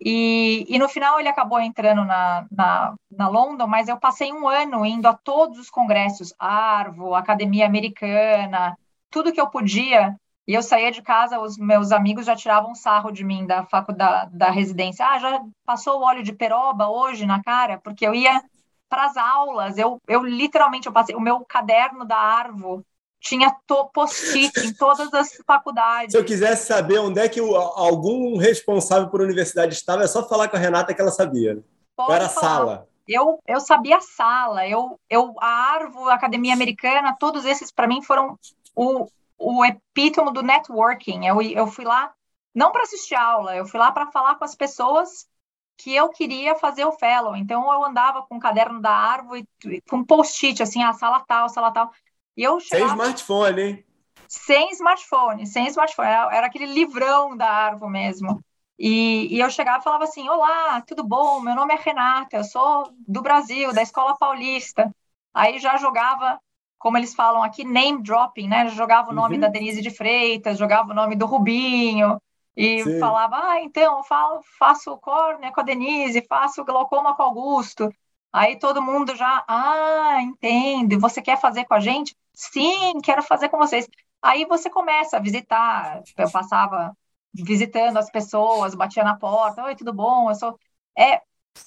E, e no final ele acabou entrando na, na, na London, mas eu passei um ano indo a todos os congressos, Arvo, Academia Americana, tudo que eu podia e eu saía de casa, os meus amigos já tiravam sarro de mim da faculdade, da residência. Ah, já passou o óleo de peroba hoje na cara? Porque eu ia para as aulas, eu, eu literalmente eu passei o meu caderno da Arvo tinha post-it em todas as faculdades. Se eu quisesse saber onde é que o, algum responsável por universidade estava, é só falar com a Renata que ela sabia. Qual era a sala? Eu, eu sabia a sala, eu, eu a Arvo, a Academia Americana, todos esses para mim foram o, o epítome do networking. Eu, eu fui lá não para assistir aula, eu fui lá para falar com as pessoas que eu queria fazer o fellow. Então eu andava com o caderno da árvore, com post-it, assim, a sala tal, sala tal. E eu chegava... Sem smartphone, hein? Sem smartphone, sem smartphone. Era, era aquele livrão da árvore mesmo. E, e, eu chegava e falava assim: Olá, tudo bom? Meu nome é Renata, eu sou do Brasil, da Escola Paulista. Aí já jogava como eles falam aqui, name dropping, né? Jogava o nome uhum. da Denise de Freitas, jogava o nome do Rubinho, e Sim. falava, ah, então, eu falo, faço córnea com a Denise, faço glaucoma com o Augusto. Aí todo mundo já, ah, entende, você quer fazer com a gente? Sim, quero fazer com vocês. Aí você começa a visitar, eu passava visitando as pessoas, batia na porta, oi, tudo bom? Eu sou... É,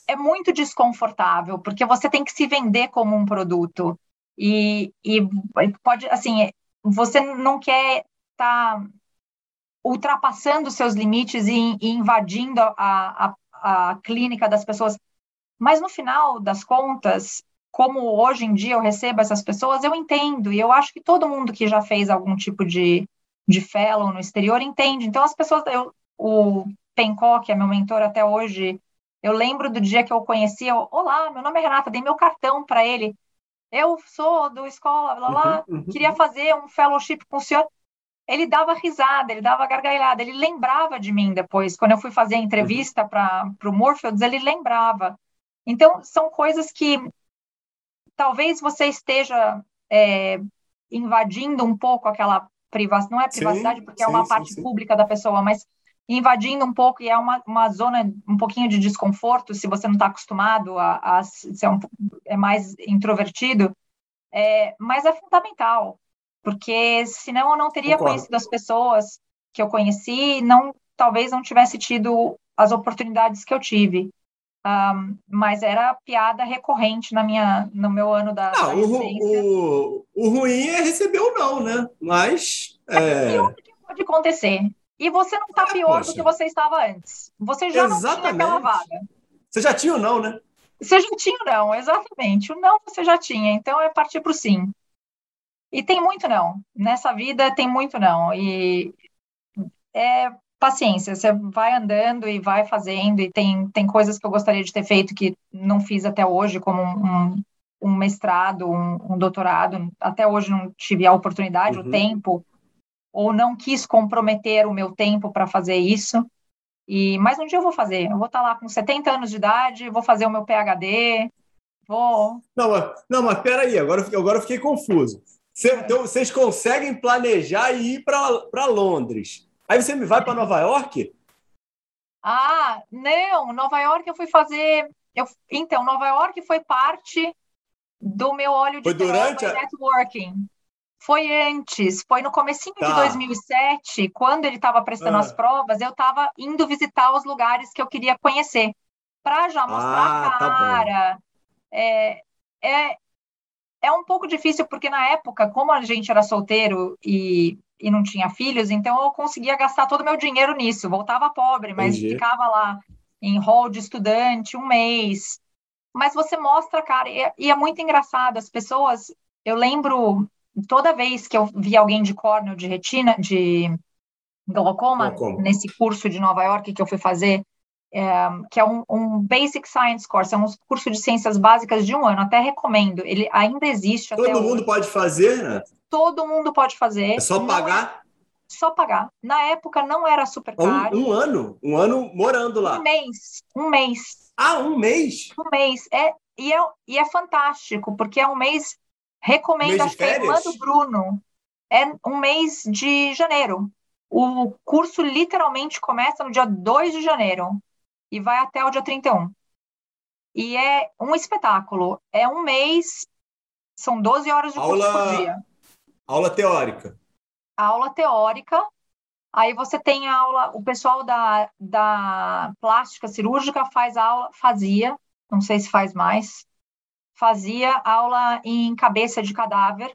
é muito desconfortável, porque você tem que se vender como um produto. E, e pode, assim, você não quer estar tá ultrapassando seus limites e, e invadindo a, a, a clínica das pessoas. Mas no final das contas, como hoje em dia eu recebo essas pessoas, eu entendo, e eu acho que todo mundo que já fez algum tipo de, de fellow no exterior entende. Então, as pessoas, eu, o Pencó, que é meu mentor até hoje, eu lembro do dia que eu conheci, eu, olá, meu nome é Renata, dei meu cartão para ele eu sou do escola, blá, blá, uhum, uhum. queria fazer um fellowship com o senhor. Ele dava risada, ele dava gargalhada, ele lembrava de mim depois. Quando eu fui fazer a entrevista uhum. para o Moorfields, ele lembrava. Então, são coisas que talvez você esteja é, invadindo um pouco aquela privacidade, não é privacidade sim, porque sim, é uma sim, parte pública da pessoa, mas invadindo um pouco e é uma, uma zona um pouquinho de desconforto se você não está acostumado a, a ser um, é mais introvertido, é, mas é fundamental, porque senão eu não teria Concordo. conhecido as pessoas que eu conheci, não talvez não tivesse tido as oportunidades que eu tive. Um, mas era piada recorrente na minha, no meu ano da, ah, o, o, o, ruim é receber ou não, né? Mas. É, é... pode acontecer. E você não está é, pior poxa. do que você estava antes. Você já Exatamente. não tinha aquela vaga. Você já tinha o não, né? Você já tinha o não, exatamente. O não você já tinha, então é partir para o sim. E tem muito não. Nessa vida tem muito não. E é paciência, você vai andando e vai fazendo, e tem, tem coisas que eu gostaria de ter feito que não fiz até hoje, como um, um mestrado, um, um, doutorado. Até hoje não tive a oportunidade, uhum. o tempo ou não quis comprometer o meu tempo para fazer isso. E mas um dia eu vou fazer. Eu vou estar tá lá com 70 anos de idade, vou fazer o meu PhD, vou. Não, mas, não, mas peraí, agora, agora eu fiquei confuso. Cê, então, vocês conseguem planejar e ir para Londres. Aí você me vai para Nova York? Ah, não, Nova York eu fui fazer. Eu, então, Nova York foi parte do meu óleo de foi durante a... networking. Foi antes, foi no comecinho tá. de 2007, quando ele estava prestando ah. as provas, eu estava indo visitar os lugares que eu queria conhecer, para já mostrar ah, a tá cara. Tá é, é, é um pouco difícil, porque na época, como a gente era solteiro e, e não tinha filhos, então eu conseguia gastar todo o meu dinheiro nisso. Voltava pobre, mas Entendi. ficava lá em hall de estudante um mês. Mas você mostra, cara, e, e é muito engraçado. As pessoas, eu lembro toda vez que eu vi alguém de córneo, de retina, de glaucoma, glaucoma, nesse curso de Nova York que eu fui fazer, é, que é um, um, Basic Science Course, é um curso de ciências básicas de um ano, até recomendo. Ele ainda existe. Todo mundo hoje. pode fazer, né? Todo mundo pode fazer. É só pagar? É, só pagar. Na época não era super caro. Um, um, ano? Um ano morando lá? Um mês. Um mês. Ah, um mês? Um mês. É, e, é, e é fantástico, porque é um mês. Recomendo, a irmã do Bruno. É um mês de janeiro. O curso literalmente começa no dia 2 de janeiro e vai até o dia 31. E é um espetáculo. É um mês, são 12 horas de aula, curso por dia. Aula teórica. Aula teórica. Aí você tem aula, o pessoal da, da plástica cirúrgica faz aula, fazia, não sei se faz mais, fazia aula em cabeça de cadáver,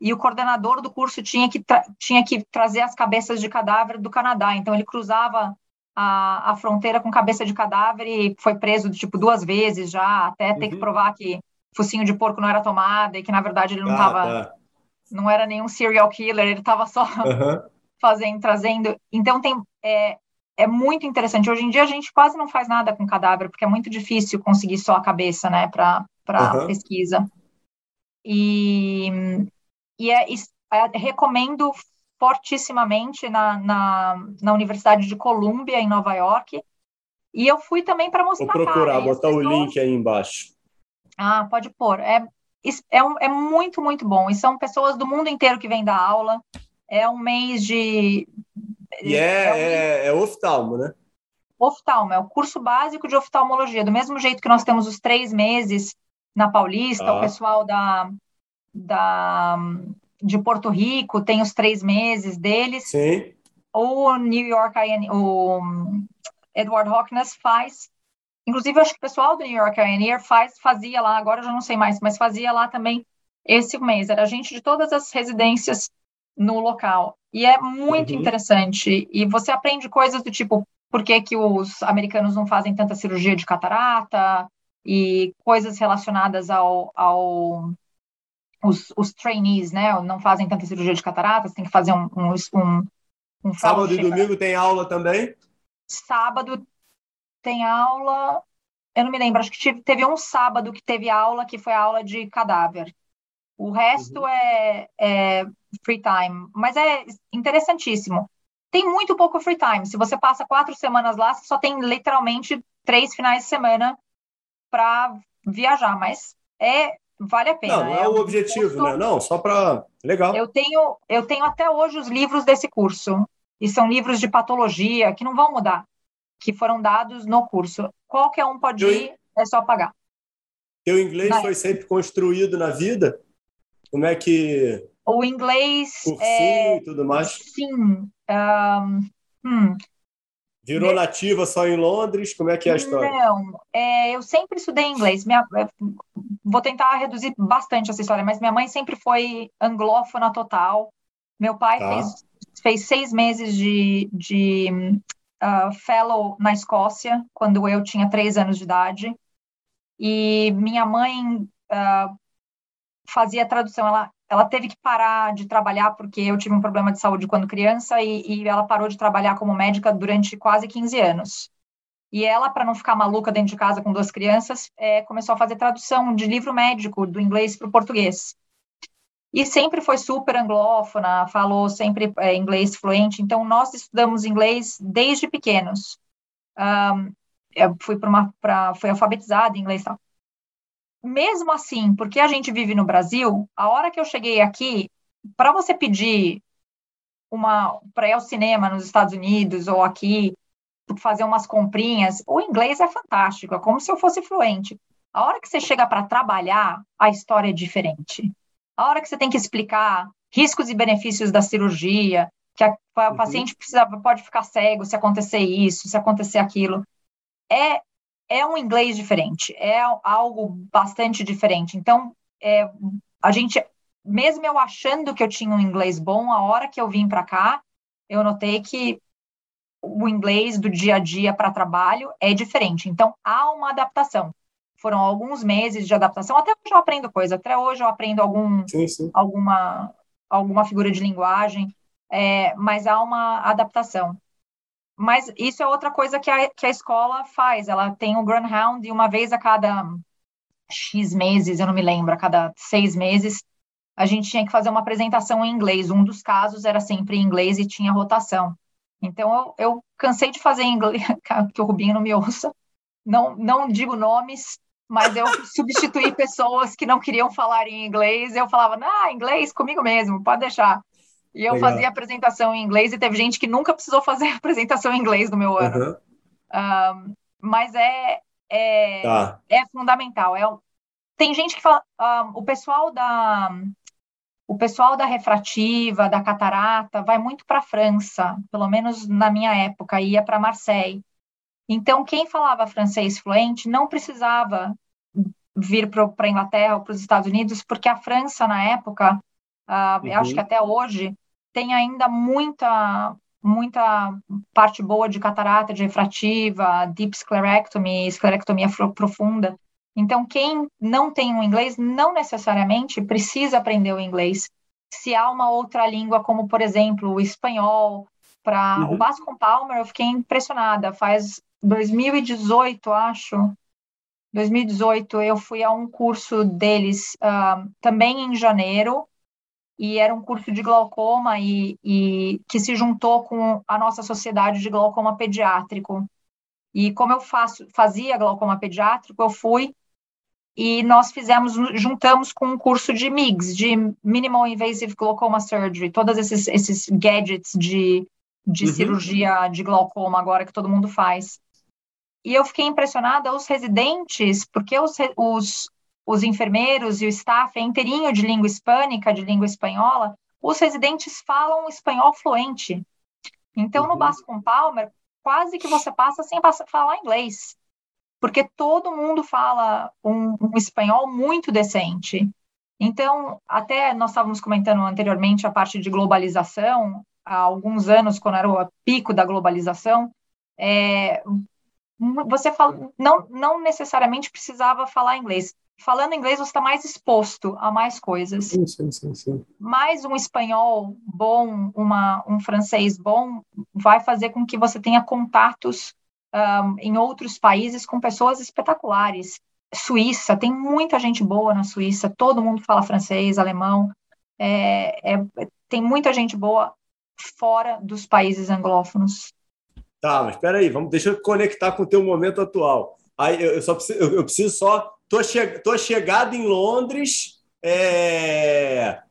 e o coordenador do curso tinha que, tinha que trazer as cabeças de cadáver do Canadá. Então, ele cruzava a, a fronteira com cabeça de cadáver e foi preso tipo duas vezes já, até ter que uhum. provar que focinho de porco não era tomada e que na verdade ele não estava, ah, tá. não era nenhum serial killer, ele estava só uhum. fazendo, trazendo. Então tem é, é muito interessante. Hoje em dia a gente quase não faz nada com cadáver porque é muito difícil conseguir só a cabeça, né, para para uhum. pesquisa. E e é, é, recomendo fortissimamente na, na, na Universidade de Columbia, em Nova York. E eu fui também para mostrar. Vou procurar, cara, botar pessoas... o link aí embaixo. Ah, pode pôr. É, é, um, é muito, muito bom. E são pessoas do mundo inteiro que vêm dar aula. É um mês de. E é, é, um... é, é oftalmo, né? Oftalmo, é o curso básico de oftalmologia. Do mesmo jeito que nós temos os três meses na Paulista, ah. o pessoal da, da de Porto Rico tem os três meses deles. Sim. O New York, o Edward Hawkins faz. Inclusive, acho que o pessoal do New York Pioneer faz, fazia lá, agora eu já não sei mais, mas fazia lá também esse mês. Era gente de todas as residências no local. E é muito uhum. interessante. E você aprende coisas do tipo, por que, que os americanos não fazem tanta cirurgia de catarata e coisas relacionadas ao, ao os, os trainees, né, não fazem tanta cirurgia de cataratas, tem que fazer um, um, um, um Sábado e domingo tem aula também? Sábado tem aula, eu não me lembro, acho que teve um sábado que teve aula, que foi a aula de cadáver. O resto uhum. é, é free time, mas é interessantíssimo. Tem muito pouco free time. Se você passa quatro semanas lá, você só tem literalmente três finais de semana para viajar, mas é vale a pena. Não, não é, é o objetivo, curso... né? Não, só para. Legal. Eu tenho, eu tenho até hoje os livros desse curso. E são livros de patologia que não vão mudar, que foram dados no curso. Qualquer um pode ir, é só pagar. Teu inglês foi sempre construído na vida? Como é que. O inglês. Cursinho é... e tudo mais? Sim. Um... Hum. Virou nativa só em Londres? Como é que é a história? Não, é, eu sempre estudei inglês. Minha, é, vou tentar reduzir bastante essa história, mas minha mãe sempre foi anglófona total. Meu pai tá. fez, fez seis meses de, de uh, fellow na Escócia, quando eu tinha três anos de idade. E minha mãe uh, fazia tradução. Ela, ela teve que parar de trabalhar porque eu tive um problema de saúde quando criança e, e ela parou de trabalhar como médica durante quase 15 anos. E ela, para não ficar maluca dentro de casa com duas crianças, é, começou a fazer tradução de livro médico do inglês para o português. E sempre foi super anglófona, falou sempre é, inglês fluente. Então, nós estudamos inglês desde pequenos. Um, eu fui uma, pra, fui alfabetizada em inglês. Tal mesmo assim, porque a gente vive no Brasil, a hora que eu cheguei aqui, para você pedir uma para ir ao cinema nos Estados Unidos ou aqui fazer umas comprinhas, o inglês é fantástico, é como se eu fosse fluente. A hora que você chega para trabalhar, a história é diferente. A hora que você tem que explicar riscos e benefícios da cirurgia, que a, a uhum. paciente precisa, pode ficar cego se acontecer isso, se acontecer aquilo. É, é um inglês diferente, é algo bastante diferente. Então, é, a gente, mesmo eu achando que eu tinha um inglês bom, a hora que eu vim para cá, eu notei que o inglês do dia a dia para trabalho é diferente. Então, há uma adaptação. Foram alguns meses de adaptação. Até hoje eu aprendo coisa. Até hoje eu aprendo algum, sim, sim. alguma, alguma figura de linguagem. É, mas há uma adaptação. Mas isso é outra coisa que a, que a escola faz. Ela tem o Greyhound e uma vez a cada X meses, eu não me lembro, a cada seis meses, a gente tinha que fazer uma apresentação em inglês. Um dos casos era sempre em inglês e tinha rotação. Então, eu, eu cansei de fazer em inglês, que o Rubinho não me ouça. Não, não digo nomes, mas eu substituí pessoas que não queriam falar em inglês. Eu falava, ah, inglês comigo mesmo, pode deixar. E eu Legal. fazia apresentação em inglês e teve gente que nunca precisou fazer apresentação em inglês no meu ano. Uhum. Um, mas é, é, tá. é fundamental. É, tem gente que fala, um, o pessoal da o pessoal da refrativa, da catarata, vai muito para a França, pelo menos na minha época, ia para Marseille. Então, quem falava francês fluente não precisava vir para a Inglaterra ou para os Estados Unidos, porque a França, na época, uh, uhum. acho que até hoje, tem ainda muita muita parte boa de catarata, de refrativa, deep sclerectomy, esclerectomia profunda. Então, quem não tem o um inglês não necessariamente precisa aprender o inglês. Se há uma outra língua, como por exemplo o espanhol, para uhum. o Bascom Palmer, eu fiquei impressionada. Faz 2018, acho, 2018, eu fui a um curso deles uh, também em janeiro, e era um curso de glaucoma e, e, que se juntou com a nossa sociedade de glaucoma pediátrico. E como eu faço, fazia glaucoma pediátrico, eu fui e nós fizemos, juntamos com um curso de MIGS, de Minimal Invasive Glaucoma Surgery, todos esses, esses gadgets de, de uhum. cirurgia de glaucoma agora que todo mundo faz. E eu fiquei impressionada, os residentes, porque os, os, os enfermeiros e o staff é inteirinho de língua hispânica, de língua espanhola, os residentes falam espanhol fluente. Então, uhum. no Bascom Palmer, quase que você passa sem falar inglês porque todo mundo fala um, um espanhol muito decente. Então, até nós estávamos comentando anteriormente a parte de globalização, há alguns anos, quando era o pico da globalização, é, você fala, não, não necessariamente precisava falar inglês. Falando inglês, você está mais exposto a mais coisas. Sim, sim, sim, sim. Mais um espanhol bom, uma, um francês bom, vai fazer com que você tenha contatos um, em outros países com pessoas espetaculares. Suíça, tem muita gente boa na Suíça, todo mundo fala francês, alemão, é, é, tem muita gente boa fora dos países anglófonos. Tá, mas espera aí, vamos, deixa eu conectar com o teu momento atual. Aí eu, só preciso, eu, eu preciso só, tô, che, tô chegado em Londres, é,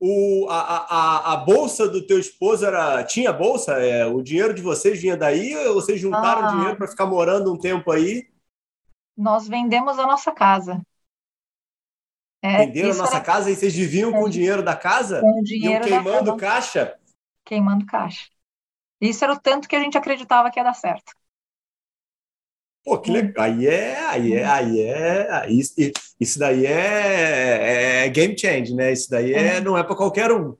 o, a, a, a bolsa do teu esposo era tinha bolsa? É, o dinheiro de vocês vinha daí ou vocês juntaram ah, dinheiro para ficar morando um tempo aí? Nós vendemos a nossa casa. É, Venderam a nossa era... casa e vocês viviam com o dinheiro da casa? Com o dinheiro Iam queimando caixa? Queimando caixa. Isso era o tanto que a gente acreditava que ia dar certo. Pô, que legal. Aí é, aí é, aí é. Isso, isso daí é, é game change, né? Isso daí é, não é para qualquer um.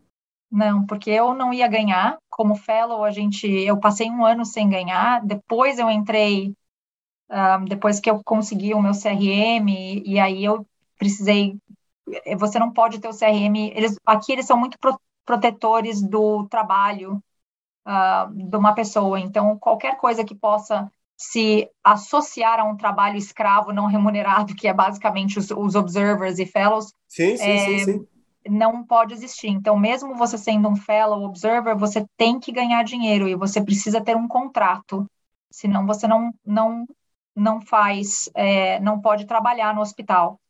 Não, porque eu não ia ganhar. Como fellow, a gente, eu passei um ano sem ganhar. Depois eu entrei, um, ah, depois que eu consegui o meu CRM, e, e aí eu precisei. Você não pode ter o CRM. Eles, aqui eles são muito pro, protetores do trabalho uh, de uma pessoa. Então, qualquer coisa que possa se associar a um trabalho escravo não remunerado, que é basicamente os, os observers e fellows, sim, sim, é, sim, sim. não pode existir. Então, mesmo você sendo um fellow observer, você tem que ganhar dinheiro e você precisa ter um contrato, senão você não, não, não faz, é, não pode trabalhar no hospital.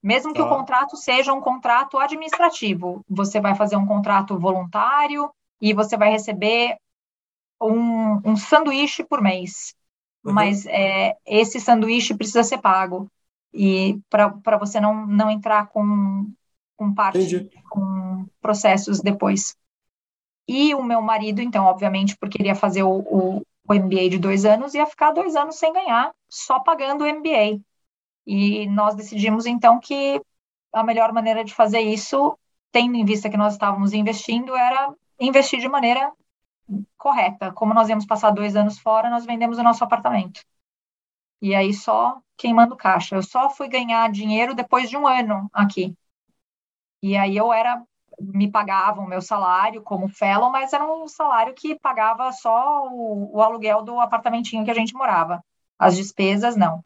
Mesmo que o tá. contrato seja um contrato administrativo, você vai fazer um contrato voluntário e você vai receber um, um sanduíche por mês uhum. mas é, esse sanduíche precisa ser pago. E para você não, não entrar com, com parte, Entendi. com processos depois. E o meu marido, então, obviamente, porque queria fazer o, o, o MBA de dois anos, ia ficar dois anos sem ganhar, só pagando o MBA. E nós decidimos, então, que a melhor maneira de fazer isso, tendo em vista que nós estávamos investindo, era investir de maneira correta. Como nós íamos passar dois anos fora, nós vendemos o nosso apartamento. E aí só queimando caixa. Eu só fui ganhar dinheiro depois de um ano aqui. E aí eu era me pagavam o meu salário como fellow, mas era um salário que pagava só o, o, aluguel do apartamentinho que a gente morava. As despesas, não.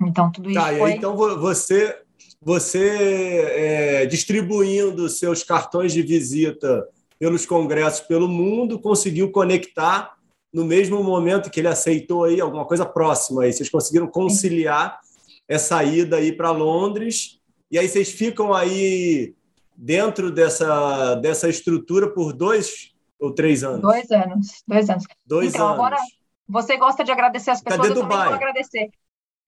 Então, tudo isso tá, foi... Então, você, você é, distribuindo seus cartões de visita pelos congressos pelo mundo, conseguiu conectar no mesmo momento que ele aceitou aí alguma coisa próxima aí. Vocês conseguiram conciliar essa ida aí para Londres e aí vocês ficam aí dentro dessa, dessa estrutura por dois ou três anos? Dois anos, dois anos. Dois então, anos. agora você gosta de agradecer as pessoas, Cadê eu Dubai? também vou agradecer.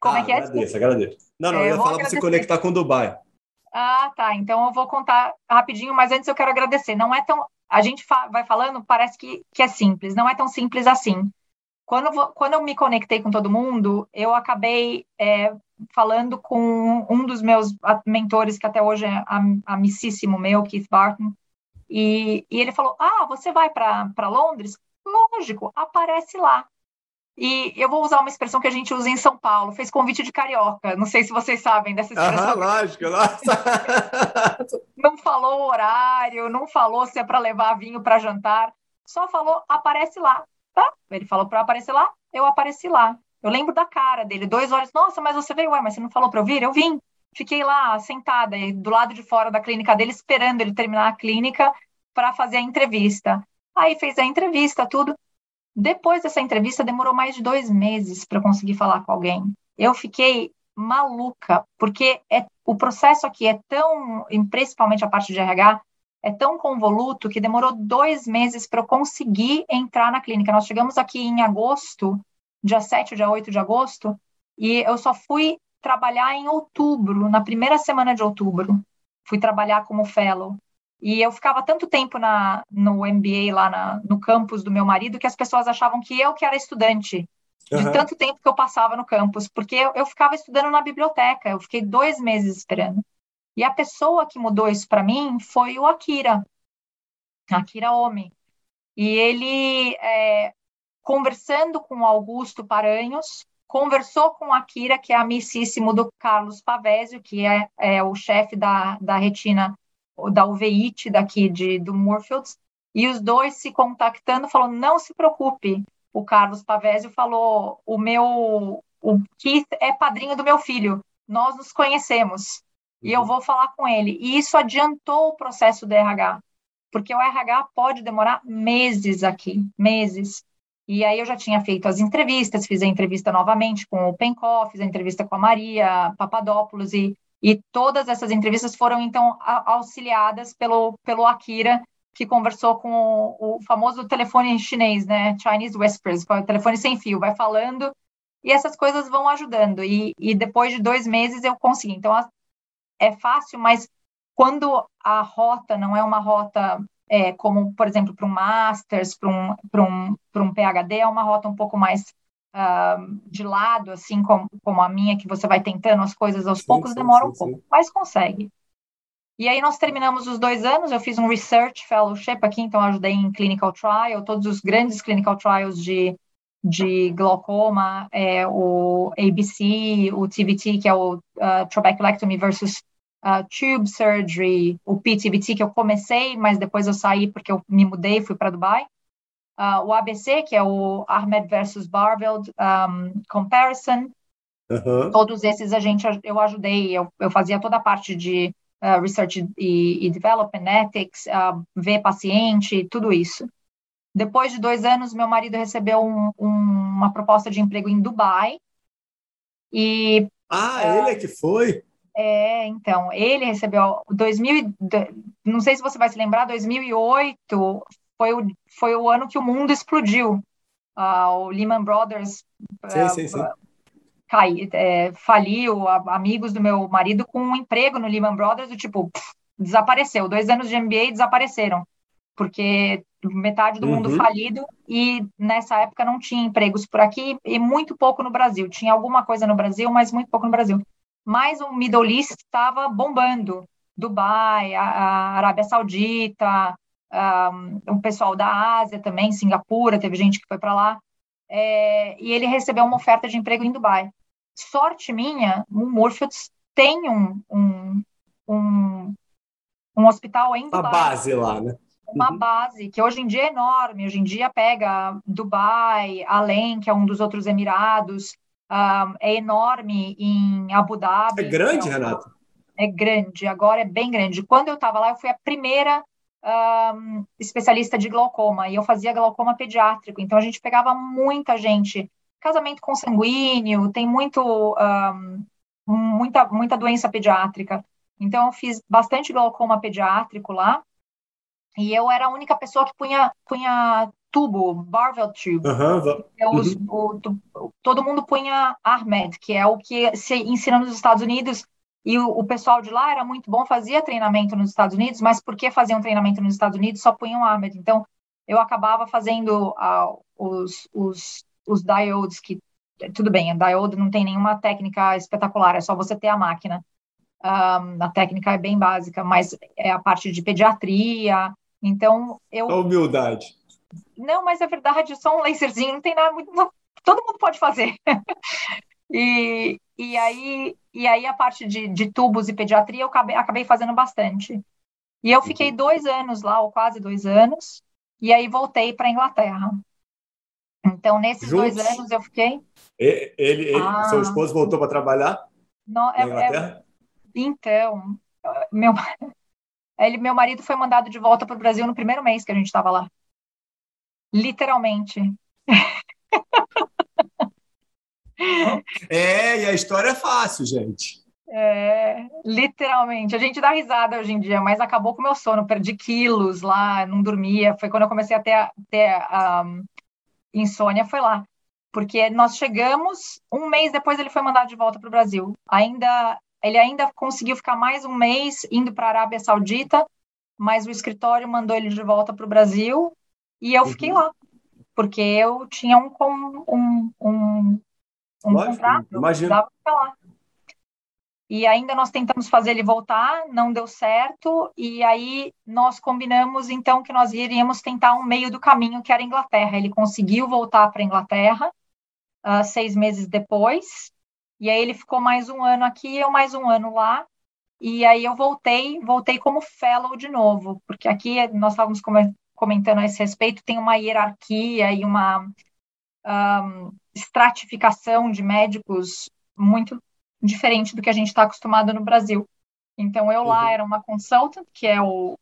Como ah, é que é? Agradeço, agradeço. Não, não, é, eu ia falar para você conectar com Dubai. Ah, tá. Então eu vou contar rapidinho, mas antes eu quero agradecer. Não é tão. A gente fa... vai falando, parece que, que é simples. Não é tão simples assim. Quando. Quando eu me conectei com todo mundo, eu acabei é, falando com um dos meus mentores, que até hoje é amicíssimo meu, Keith Barton, e, e ele falou: Ah, você vai para Londres? Lógico, aparece lá. E eu vou usar uma expressão que a gente usa em São Paulo, fez convite de carioca. Não sei se vocês sabem dessa expressão. Ah, lógico, nossa. não falou o horário, não falou se é para levar vinho para jantar, só falou aparece lá, tá? Ele falou para aparecer lá, eu apareci lá. Eu lembro da cara dele, dois olhos. Nossa, mas você veio, ué, mas você não falou para eu vir? Eu vim. Fiquei lá sentada do lado de fora da clínica dele, esperando ele terminar a clínica para fazer a entrevista. Aí fez a entrevista, tudo. Depois dessa entrevista, demorou mais de dois meses para conseguir falar com alguém. Eu fiquei maluca, porque é, o processo aqui é tão, principalmente a parte de RH, é tão convoluto que demorou dois meses para eu conseguir entrar na clínica. Nós chegamos aqui em agosto, dia 7 ou dia 8 de agosto, e eu só fui trabalhar em outubro, na primeira semana de outubro. Fui trabalhar como fellow. E eu ficava tanto tempo na, no MBA, lá na, no campus do meu marido, que as pessoas achavam que eu que era estudante, de uhum. tanto tempo que eu passava no campus, porque eu, eu ficava estudando na biblioteca, eu fiquei dois meses esperando. E a pessoa que mudou isso para mim foi o Akira, Akira Omi. E ele, é, conversando com Augusto Paranhos, conversou com Akira, que é amicíssimo do Carlos Pavésio, que é, é o chefe da, da retina da UVIT daqui de, do Moorfields, e os dois se contactando, falou, não se preocupe, o Carlos Pavésio falou, o meu, o Keith é padrinho do meu filho, nós nos conhecemos, e eu uhum. vou falar com ele. E isso adiantou o processo do RH, porque o RH pode demorar meses aqui, meses. E aí eu já tinha feito as entrevistas, fiz a entrevista novamente com o Pencoff, fiz a entrevista com a Maria Papadopoulos, e e todas essas entrevistas foram, então, auxiliadas pelo, pelo Akira, que conversou com o, o famoso telefone chinês, né? Chinese Whispers, telefone sem fio, vai falando e essas coisas vão ajudando. E, e depois de dois meses eu consegui. Então, é fácil, mas quando a rota não é uma rota é, como, por exemplo, para um Masters, para um, um, um PhD, é uma rota um pouco mais uh, de lado, assim como, como a minha, que você vai tentando as coisas aos sim, poucos, sim, demora sim, um pouco, mas consegue. E aí nós terminamos os dois anos, eu fiz um Research Fellowship aqui, então ajudei em Clinical Trial, todos os grandes Clinical Trials de, de glaucoma, é, o ABC, o TVT, que é o uh, trabeculectomy versus uh, tube surgery, o PTVT, que eu comecei, mas depois eu saí porque eu me mudei, fui para Dubai uh, o ABC, que é o Ahmed versus Barveld um, Comparison. Uhum. Todos esses a gente, eu ajudei, eu, eu fazia toda a parte de uh, Research e, e Development, Ethics, uh, ver paciente, tudo isso. Depois de dois anos, meu marido recebeu um, um, uma proposta de emprego em Dubai. E, ah, ele é que foi? É, então, ele recebeu 2000, não sei se você vai se lembrar, 2008 foi o, foi o ano que o mundo explodiu. Uh, o Lehman Brothers. Sim, uh, sim, sim. caí, é, faliu, amigos do meu marido com um emprego no Lehman Brothers, do tipo, pff, desapareceu. Dois anos de MBA desapareceram, porque metade do uhum. mundo falido e nessa época não tinha empregos por aqui e muito pouco no Brasil. Tinha alguma coisa no Brasil, mas muito pouco no Brasil. Mas o Middle East estava bombando. Dubai, a, a Arábia Saudita, um, pessoal da Ásia também, Singapura, teve gente que foi para lá. É, e ele recebeu uma oferta de emprego em Dubai. Sorte minha, o Moorfields tem um, um, um, um hospital em Dubai. Uma base lá, né? Uma uhum. base que hoje em dia é enorme. Hoje em dia pega Dubai, Além, que é um dos outros Emirados, um, é enorme em Abu Dhabi. É grande, é um, Renato? É grande, agora é bem grande. Quando eu estava lá, eu fui a primeira um, especialista de glaucoma e eu fazia glaucoma pediátrico. Então a gente pegava muita gente, casamento consanguíneo, tem muito um, muita muita doença pediátrica. Então eu fiz bastante glaucoma pediátrico lá e eu era a única pessoa que punha punha tubo, Barvel tube. Uhum, uhum. o, todo mundo punha Ahmed, que é o que se ensina nos Estados Unidos e o, o, pessoal de lá era muito bom, fazia treinamento nos Estados Unidos, mas porque faziam treinamento nos Estados Unidos só punham Ahmed. Então, eu acabava fazendo uh, os, os, os diodes, que tudo bem, a diode não tem nenhuma técnica espetacular, é só você ter a máquina. Um, a técnica é bem básica, mas é a parte de pediatria. Então, eu. A humildade. Não, mas é verdade, só um laserzinho, não tem nada muito. Todo mundo pode fazer. e, e aí e aí a parte de, de tubos e pediatria eu acabei, acabei fazendo bastante. E eu fiquei dois anos lá, ou quase dois anos, e aí voltei para a Inglaterra. Então, nesses Juntos? dois anos eu fiquei. Ele, ele ah, seu esposo voltou para trabalhar não, é? É, então, meu, ele, meu marido foi mandado de volta para o Brasil no primeiro mês que a gente estava lá. Literalmente. É, e a história é fácil, gente. É, literalmente. A gente dá risada hoje em dia, mas acabou com o meu sono. Perdi quilos lá, não dormia. Foi quando eu comecei a ter, ter um, insônia, foi lá. Porque nós chegamos, um mês depois ele foi mandado de volta para o Brasil. Ainda, ele ainda conseguiu ficar mais um mês indo para a Arábia Saudita, mas o escritório mandou ele de volta para o Brasil e eu uhum. fiquei lá. Porque eu tinha um, um, um um Lógico, contrato, imagina. E ainda nós tentamos fazer ele voltar, não deu certo, e aí nós combinamos então que nós iríamos tentar um meio do caminho, que era a Inglaterra. Ele conseguiu voltar para a Inglaterra uh, seis meses depois, e aí ele ficou mais um ano aqui, eu mais um ano lá, e aí eu voltei, voltei como fellow de novo, porque aqui nós estávamos comentando a esse respeito, tem uma hierarquia e uma um, estratificação de médicos muito diferente do que a gente está acostumado no Brasil. Então, eu lá uhum. era uma consultant, que é o.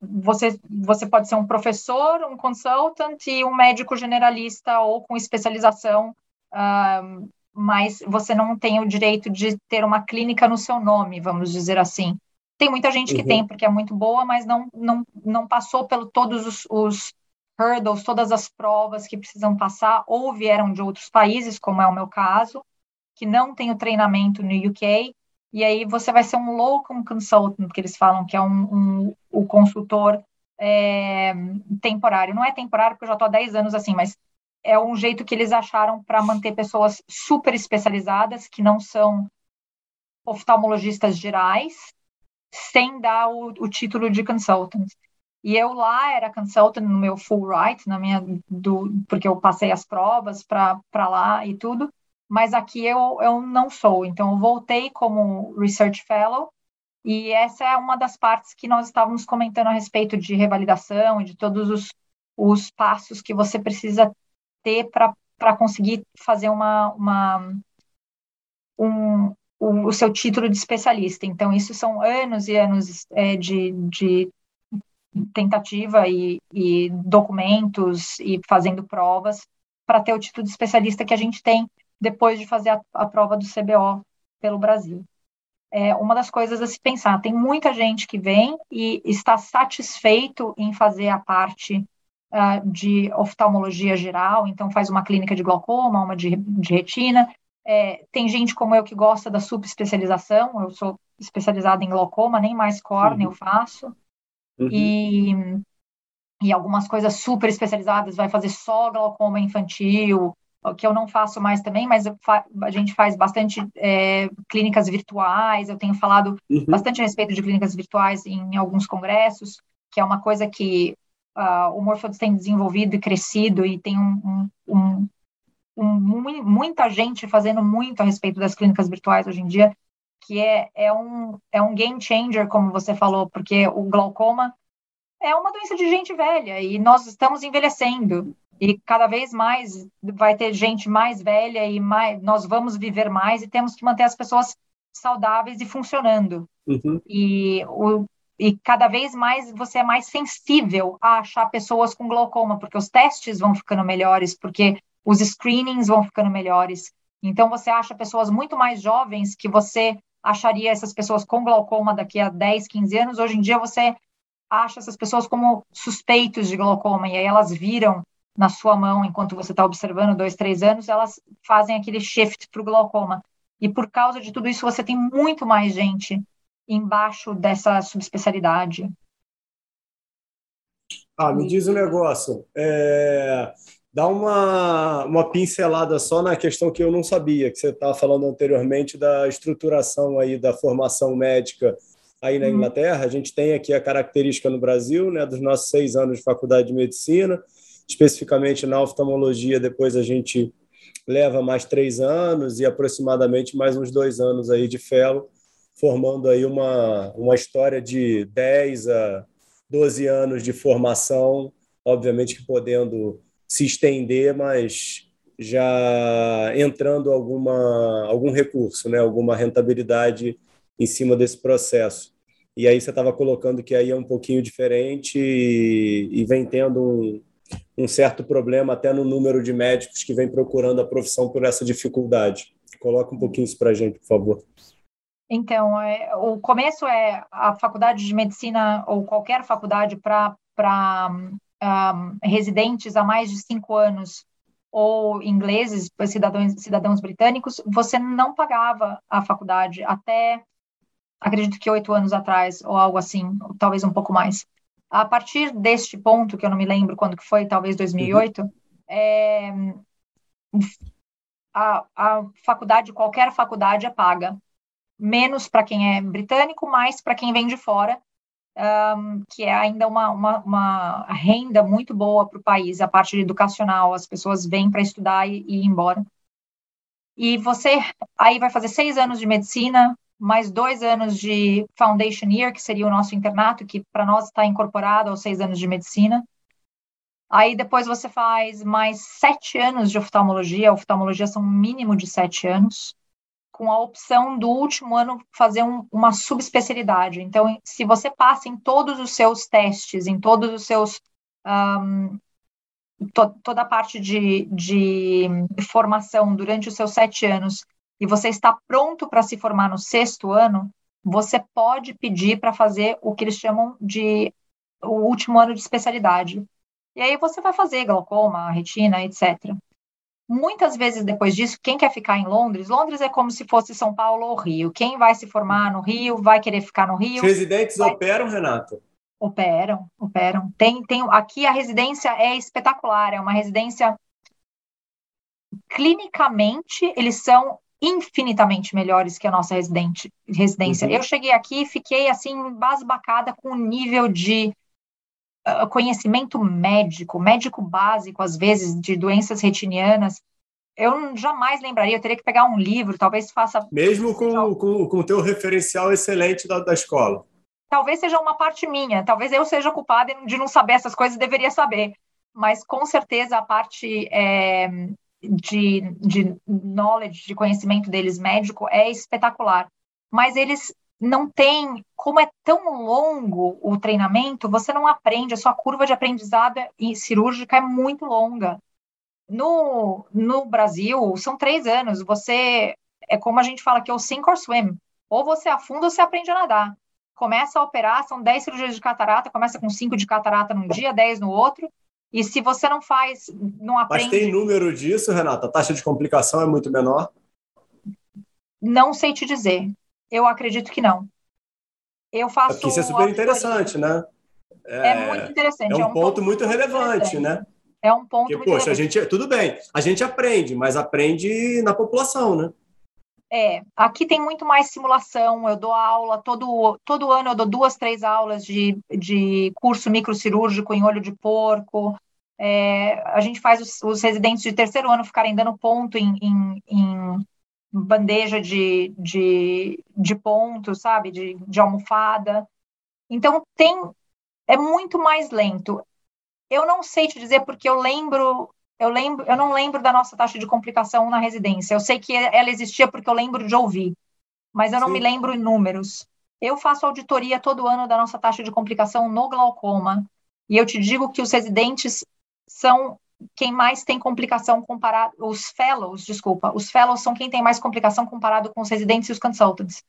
Você, você pode ser um professor, um consultant e um médico generalista ou com especialização, um, mas você não tem o direito de ter uma clínica no seu nome, vamos dizer assim. Tem muita gente que uhum. tem, porque é muito boa, mas não, não, não passou pelo todos os, os hurdles, todas as provas que precisam passar, ou vieram de outros países, como é o meu caso, que não tem o treinamento no UK, e aí você vai ser um locum consultant, que eles falam que é um, um o consultor é, temporário. Não é temporário, porque eu já estou há 10 anos assim, mas é um jeito que eles acharam para manter pessoas super especializadas, que não são oftalmologistas gerais, sem dar o, o título de consultant. E eu lá era consultant no meu full right, na minha do, porque eu passei as provas para lá e tudo, mas aqui eu, eu não sou. Então eu voltei como research fellow e essa é uma das partes que nós estávamos comentando a respeito de revalidação e de todos os, os passos que você precisa ter para conseguir fazer uma, uma um, o, o, seu título de especialista. Então, isso são anos e anos é, de, de tentativa e, e documentos e fazendo provas para ter o título de especialista que a gente tem depois de fazer a, a prova do CBO pelo Brasil. É uma das coisas a se pensar. Tem muita gente que vem e está satisfeito em fazer a parte uh, de oftalmologia geral, então faz uma clínica de glaucoma, uma de, de retina, É, tem gente como eu que gosta da subespecialização, eu sou especializada em glaucoma, nem mais córnea eu faço. Uhum. E, e algumas coisas super especializadas, vai fazer só glaucoma infantil, que eu não faço mais também, mas a gente faz bastante é, clínicas virtuais, eu tenho falado uhum. bastante a respeito de clínicas virtuais em alguns congressos, que é uma coisa que uh, o Morphods tem desenvolvido e crescido, e tem um, um, um, um, muita gente fazendo muito a respeito das clínicas virtuais hoje em dia, que é, é, um, é um game changer, como você falou, porque o glaucoma é uma doença de gente velha, e nós estamos envelhecendo, e cada vez mais vai ter gente mais velha e mais, nós vamos viver mais e temos que manter as pessoas saudáveis e funcionando. Uhum. E, o, e cada vez mais você é mais sensível a achar pessoas com glaucoma, porque os testes vão ficando melhores, porque os screenings vão ficando melhores. Então você acha pessoas muito mais jovens que você acharia essas pessoas com glaucoma daqui a 10, 15 anos, hoje em dia você acha essas pessoas como suspeitos de glaucoma, e aí elas viram na sua mão enquanto você está observando dois, três anos, elas fazem aquele shift para o glaucoma. E por causa de tudo isso, você tem muito mais gente embaixo dessa subespecialidade. Ah, me diz um negócio. É, dá uma, uma pincelada só na questão que eu não sabia, que você estava falando anteriormente da estruturação aí da formação médica aí na uhum. Inglaterra. A gente tem aqui a característica no Brasil, né, dos nossos seis anos de faculdade de medicina especificamente na oftalmologia, depois a gente leva mais três anos e aproximadamente mais uns dois anos aí de fellow, formando aí uma, uma história de 10 a 12 anos de formação, obviamente que podendo se estender, mas já entrando alguma, algum recurso, né, alguma rentabilidade em cima desse processo. E aí você estava colocando que aí é um pouquinho diferente e, e vem tendo um, um certo problema até no número de médicos que vem procurando a profissão por essa dificuldade. Coloca um pouquinho isso para a gente, por favor. Então, é, o começo é a faculdade de medicina ou qualquer faculdade para um, residentes há mais de cinco anos ou ingleses, cidadãos, cidadãos britânicos, você não pagava a faculdade até, acredito que oito anos atrás, ou algo assim, ou talvez um pouco mais. A partir deste ponto, que eu não me lembro quando que foi, talvez 2008, uhum. é, a, a faculdade, qualquer faculdade é paga. Menos para quem é britânico, mais para quem vem de fora, um, que é ainda uma, uma, uma renda muito boa para o país, a parte educacional, as pessoas vêm para estudar e, e ir embora. E você aí vai fazer seis anos de medicina, mais dois anos de Foundation Year, que seria o nosso internato, que para nós está incorporado aos seis anos de medicina. Aí depois você faz mais sete anos de oftalmologia, oftalmologia são um mínimo de sete anos, com a opção do último ano fazer um, uma subespecialidade. Então, se você passa em todos os seus testes, em todos os seus. Um, to, toda a parte de, de formação durante os seus sete anos e você está pronto para se formar no sexto ano, você pode pedir para fazer o que eles chamam de o último ano de especialidade. E aí você vai fazer glaucoma, retina, etc. Muitas vezes depois disso, quem quer ficar em Londres, Londres é como se fosse São Paulo ou Rio. Quem vai se formar no Rio vai querer ficar no Rio. Os residentes vai... operam, Renato? Operam, operam. Tem, tem, aqui a residência é espetacular, é uma residência clinicamente eles são infinitamente melhores que a nossa residente, residência. Uhum. Eu cheguei aqui e fiquei assim basbacada com o nível de uh, conhecimento médico, médico básico às vezes de doenças retinianas. Eu jamais lembraria, eu teria que pegar um livro, talvez faça. Mesmo com, o com, com o teu referencial excelente da, da escola. Talvez seja uma parte minha, talvez eu seja culpada de não saber essas coisas, deveria saber. Mas com certeza a parte é, de, de knowledge, de conhecimento deles médico é espetacular. Mas eles não têm, como é tão longo o treinamento, você não aprende, a sua curva de aprendizado e cirúrgica é muito longa. No, no Brasil, são três anos, você, é como a gente fala que é o sink or swim, ou você afunda ou você aprende a nadar. Começa a operar, são 10 cirurgias de catarata, começa com 5 de catarata num dia, 10 no outro, e se você não faz, não aprende. Mas tem número disso, Renata? A taxa de complicação é muito menor? Não sei te dizer. Eu acredito que não. Eu faço. Porque isso é super interessante, né? É, é, muito interessante. É um, é um ponto, ponto, muito relevante, né? É um ponto Porque, poxa, a gente, tudo bem, a gente aprende, mas aprende na população, né? É, aqui tem muito mais simulação, eu dou aula, todo, todo ano eu dou duas, três aulas de, de curso microcirúrgico em olho de porco, é, a gente faz os, os, residentes de terceiro ano ficarem dando ponto em, em, em bandeja de, de, de pontos, sabe, de, de almofada, então tem, é muito mais lento, eu não sei te dizer porque eu lembro, eu lembro, eu não lembro da nossa taxa de complicação na residência. Eu sei que ela existia porque eu lembro de ouvir, mas eu não Sim. me lembro em números. Eu faço auditoria todo ano da nossa taxa de complicação no glaucoma, e eu te digo que os residentes são quem mais tem complicação comparado, os fellows, desculpa, os fellows são quem tem mais complicação comparado com os residentes e os consultants,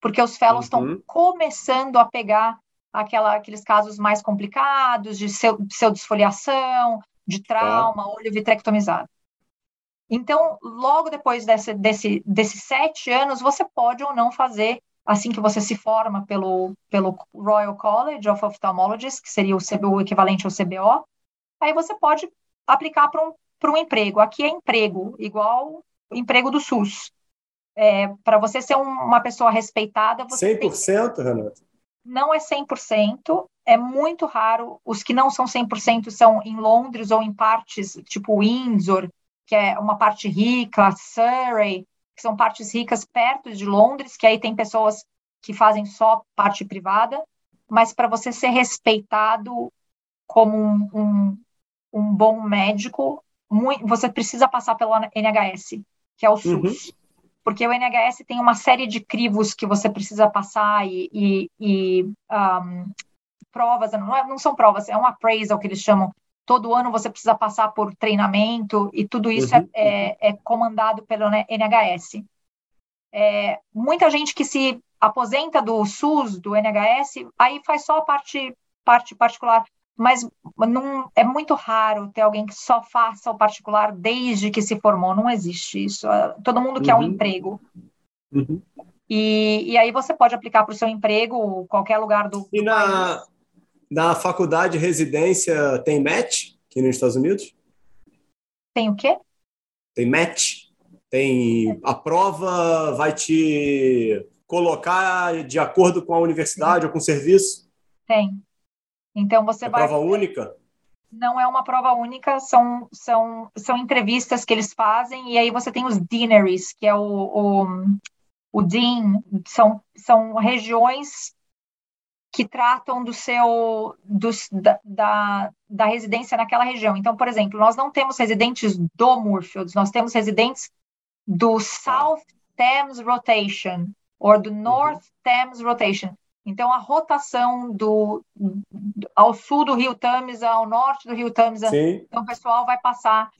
porque os fellows uhum. estão começando a pegar aquela, aqueles casos mais complicados de seu, pseudesfoliação, de trauma, tá. olho vitrectomizado. Então, logo depois desse, desse, desses sete anos, você pode ou não fazer, assim que você se forma pelo, pelo Royal College of Ophthalmologists, que seria o, CBO, o equivalente ao CBO, aí você pode aplicar para um, um emprego. Aqui é emprego, igual o emprego do SUS. É, para você ser um, uma pessoa respeitada, você 100%, tem... Renato? não é 100%, é muito raro. Os que não são 100% são em Londres ou em partes tipo Windsor, que é uma parte rica, Surrey, que são partes ricas perto de Londres, que aí tem pessoas que fazem só parte privada, mas para você ser respeitado como um, um, um bom médico, muito, você precisa passar pelo NHS, que é o SUS. Uhum porque o NHS tem uma série de crivos que você precisa passar e, e, e um, provas, não, é, não, são provas, é um appraisal que eles chamam. Todo ano você precisa passar por treinamento e tudo isso é, uhum. é, é, comandado pelo NHS. É, muita gente que se aposenta do SUS, do NHS, aí faz só a parte, parte particular mas não, é muito raro ter alguém que só faça o particular desde que se formou. Não existe isso. Todo mundo quer um uhum. emprego. Uhum. E, e aí você pode aplicar para o seu emprego qualquer lugar do, e na, país. na faculdade residência tem match aqui nos Estados Unidos? Tem o quê? Tem match. Tem a prova vai te colocar de acordo com a universidade ou com o serviço? Tem. Então você é vai. Prova única? Não é uma prova única, são, são, são entrevistas que eles fazem, e aí você tem os deaneries, que é o, o, o dean, são, são regiões que tratam do seu do, da, da, da, residência naquela região. Então, por exemplo, nós não temos residentes do Moorfields, nós temos residentes do South Thames Rotation ou do North Thames Rotation. Então, a rotação do, ao sul do Rio Tamisa, ao norte do Rio Tamisa, Sim. então o pessoal vai passar.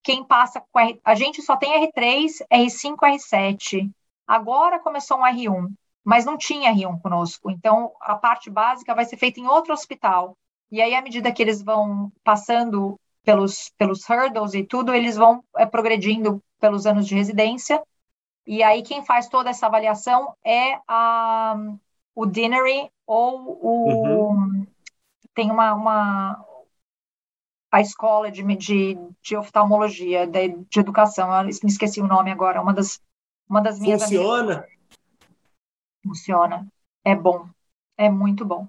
Quem passa com R, a gente só tem R3, R5, R7. Agora começou um R1, mas não tinha R1 conosco. Então, a parte básica vai ser feita em outro hospital. E aí, à medida que eles vão passando pelos, pelos hurdles e tudo, eles vão é, progredindo pelos anos de residência. E aí, quem faz toda essa avaliação é a, o Dinery ou o. Uhum. Tem uma, uma. A escola de, de, de oftalmologia, de, de educação, eu me esqueci o nome agora, uma das, uma das minhas. Funciona? Amigas. Funciona. É bom. É muito bom.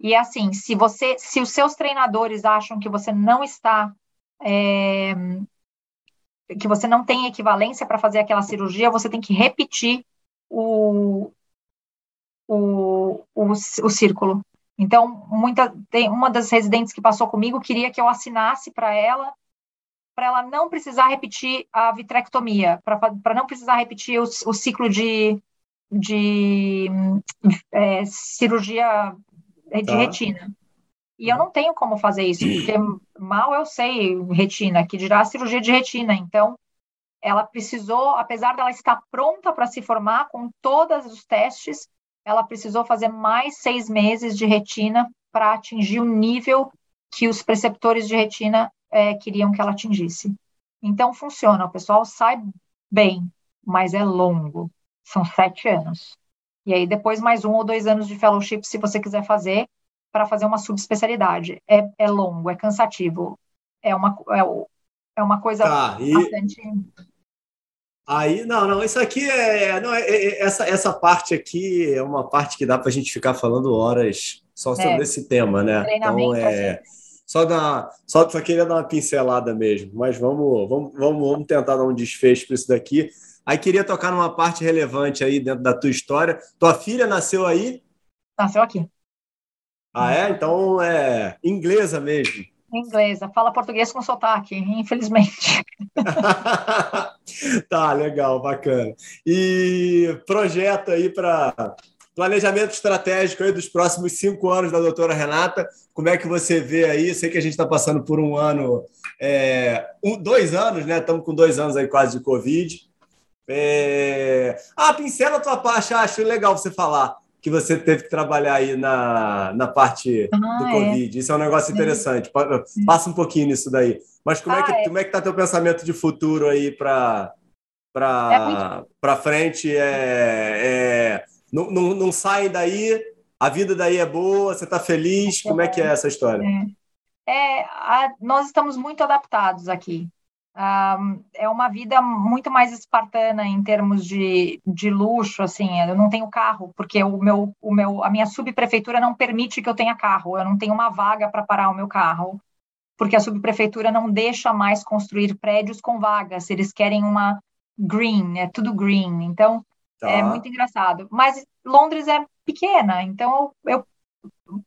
E assim, se você, se os seus treinadores acham que você não está, é, que você não tem equivalência para fazer aquela cirurgia, você tem que repetir o, o, o, o círculo. Então, muita, tem, uma das residentes que passou comigo queria que eu assinasse para ela, para ela não precisar repetir a vitrectomia, para não precisar repetir o, o ciclo de, de é, cirurgia de tá. retina. E eu não tenho como fazer isso, porque mal eu sei retina, que dirá cirurgia de retina. Então, ela precisou, apesar dela estar pronta para se formar com todos os testes, ela precisou fazer mais seis meses de retina para atingir o nível que os preceptores de retina é, queriam que ela atingisse. Então, funciona, o pessoal sai bem. mas é longo. São sete anos. E aí depois mais um ou dois anos de fellowship, se você quiser fazer, para fazer uma subespecialidade. É, é longo, é cansativo. É uma, é, é uma coisa tá, e... Aí, não, não, isso aqui é, não, é, é, essa, essa parte aqui é uma parte que dá para a gente ficar falando horas só é. sobre é, esse tema, né? Então, é, só, dar, só, só queria dar uma pincelada mesmo, mas vamos, vamos, vamos, vamos tentar dar um desfecho para isso daqui. Aí queria tocar numa parte relevante aí dentro da tua história. Tua filha nasceu aí? Nasceu aqui. Ah, é? Então é inglesa mesmo. Inglesa, fala português com sotaque, infelizmente. tá, legal, bacana. E projeto aí para planejamento estratégico aí dos próximos cinco anos da doutora Renata. Como é que você vê aí? Sei que a gente está passando por um ano, é, um, dois anos, né? Estamos com dois anos aí quase de Covid. É... Ah, pincela a tua parte, acho legal você falar que você teve que trabalhar aí na, na parte ah, do é. Covid. Isso é um negócio interessante. Passa um pouquinho nisso daí. Mas como, ah, é que, é. como é que tá teu pensamento de futuro aí para para é muito... frente? É, é, não, não, não sai daí, a vida daí é boa, você está feliz? Como é que é essa história? É, é a, nós estamos muito adaptados aqui é uma vida muito mais espartana em termos de, de luxo, assim, eu não tenho carro, porque o meu, o meu, a minha subprefeitura não permite que eu tenha carro, eu não tenho uma vaga para parar o meu carro, porque a subprefeitura não deixa mais construir prédios com vagas, eles querem uma green, é tudo green, então tá. é muito engraçado. Mas Londres é pequena, então eu,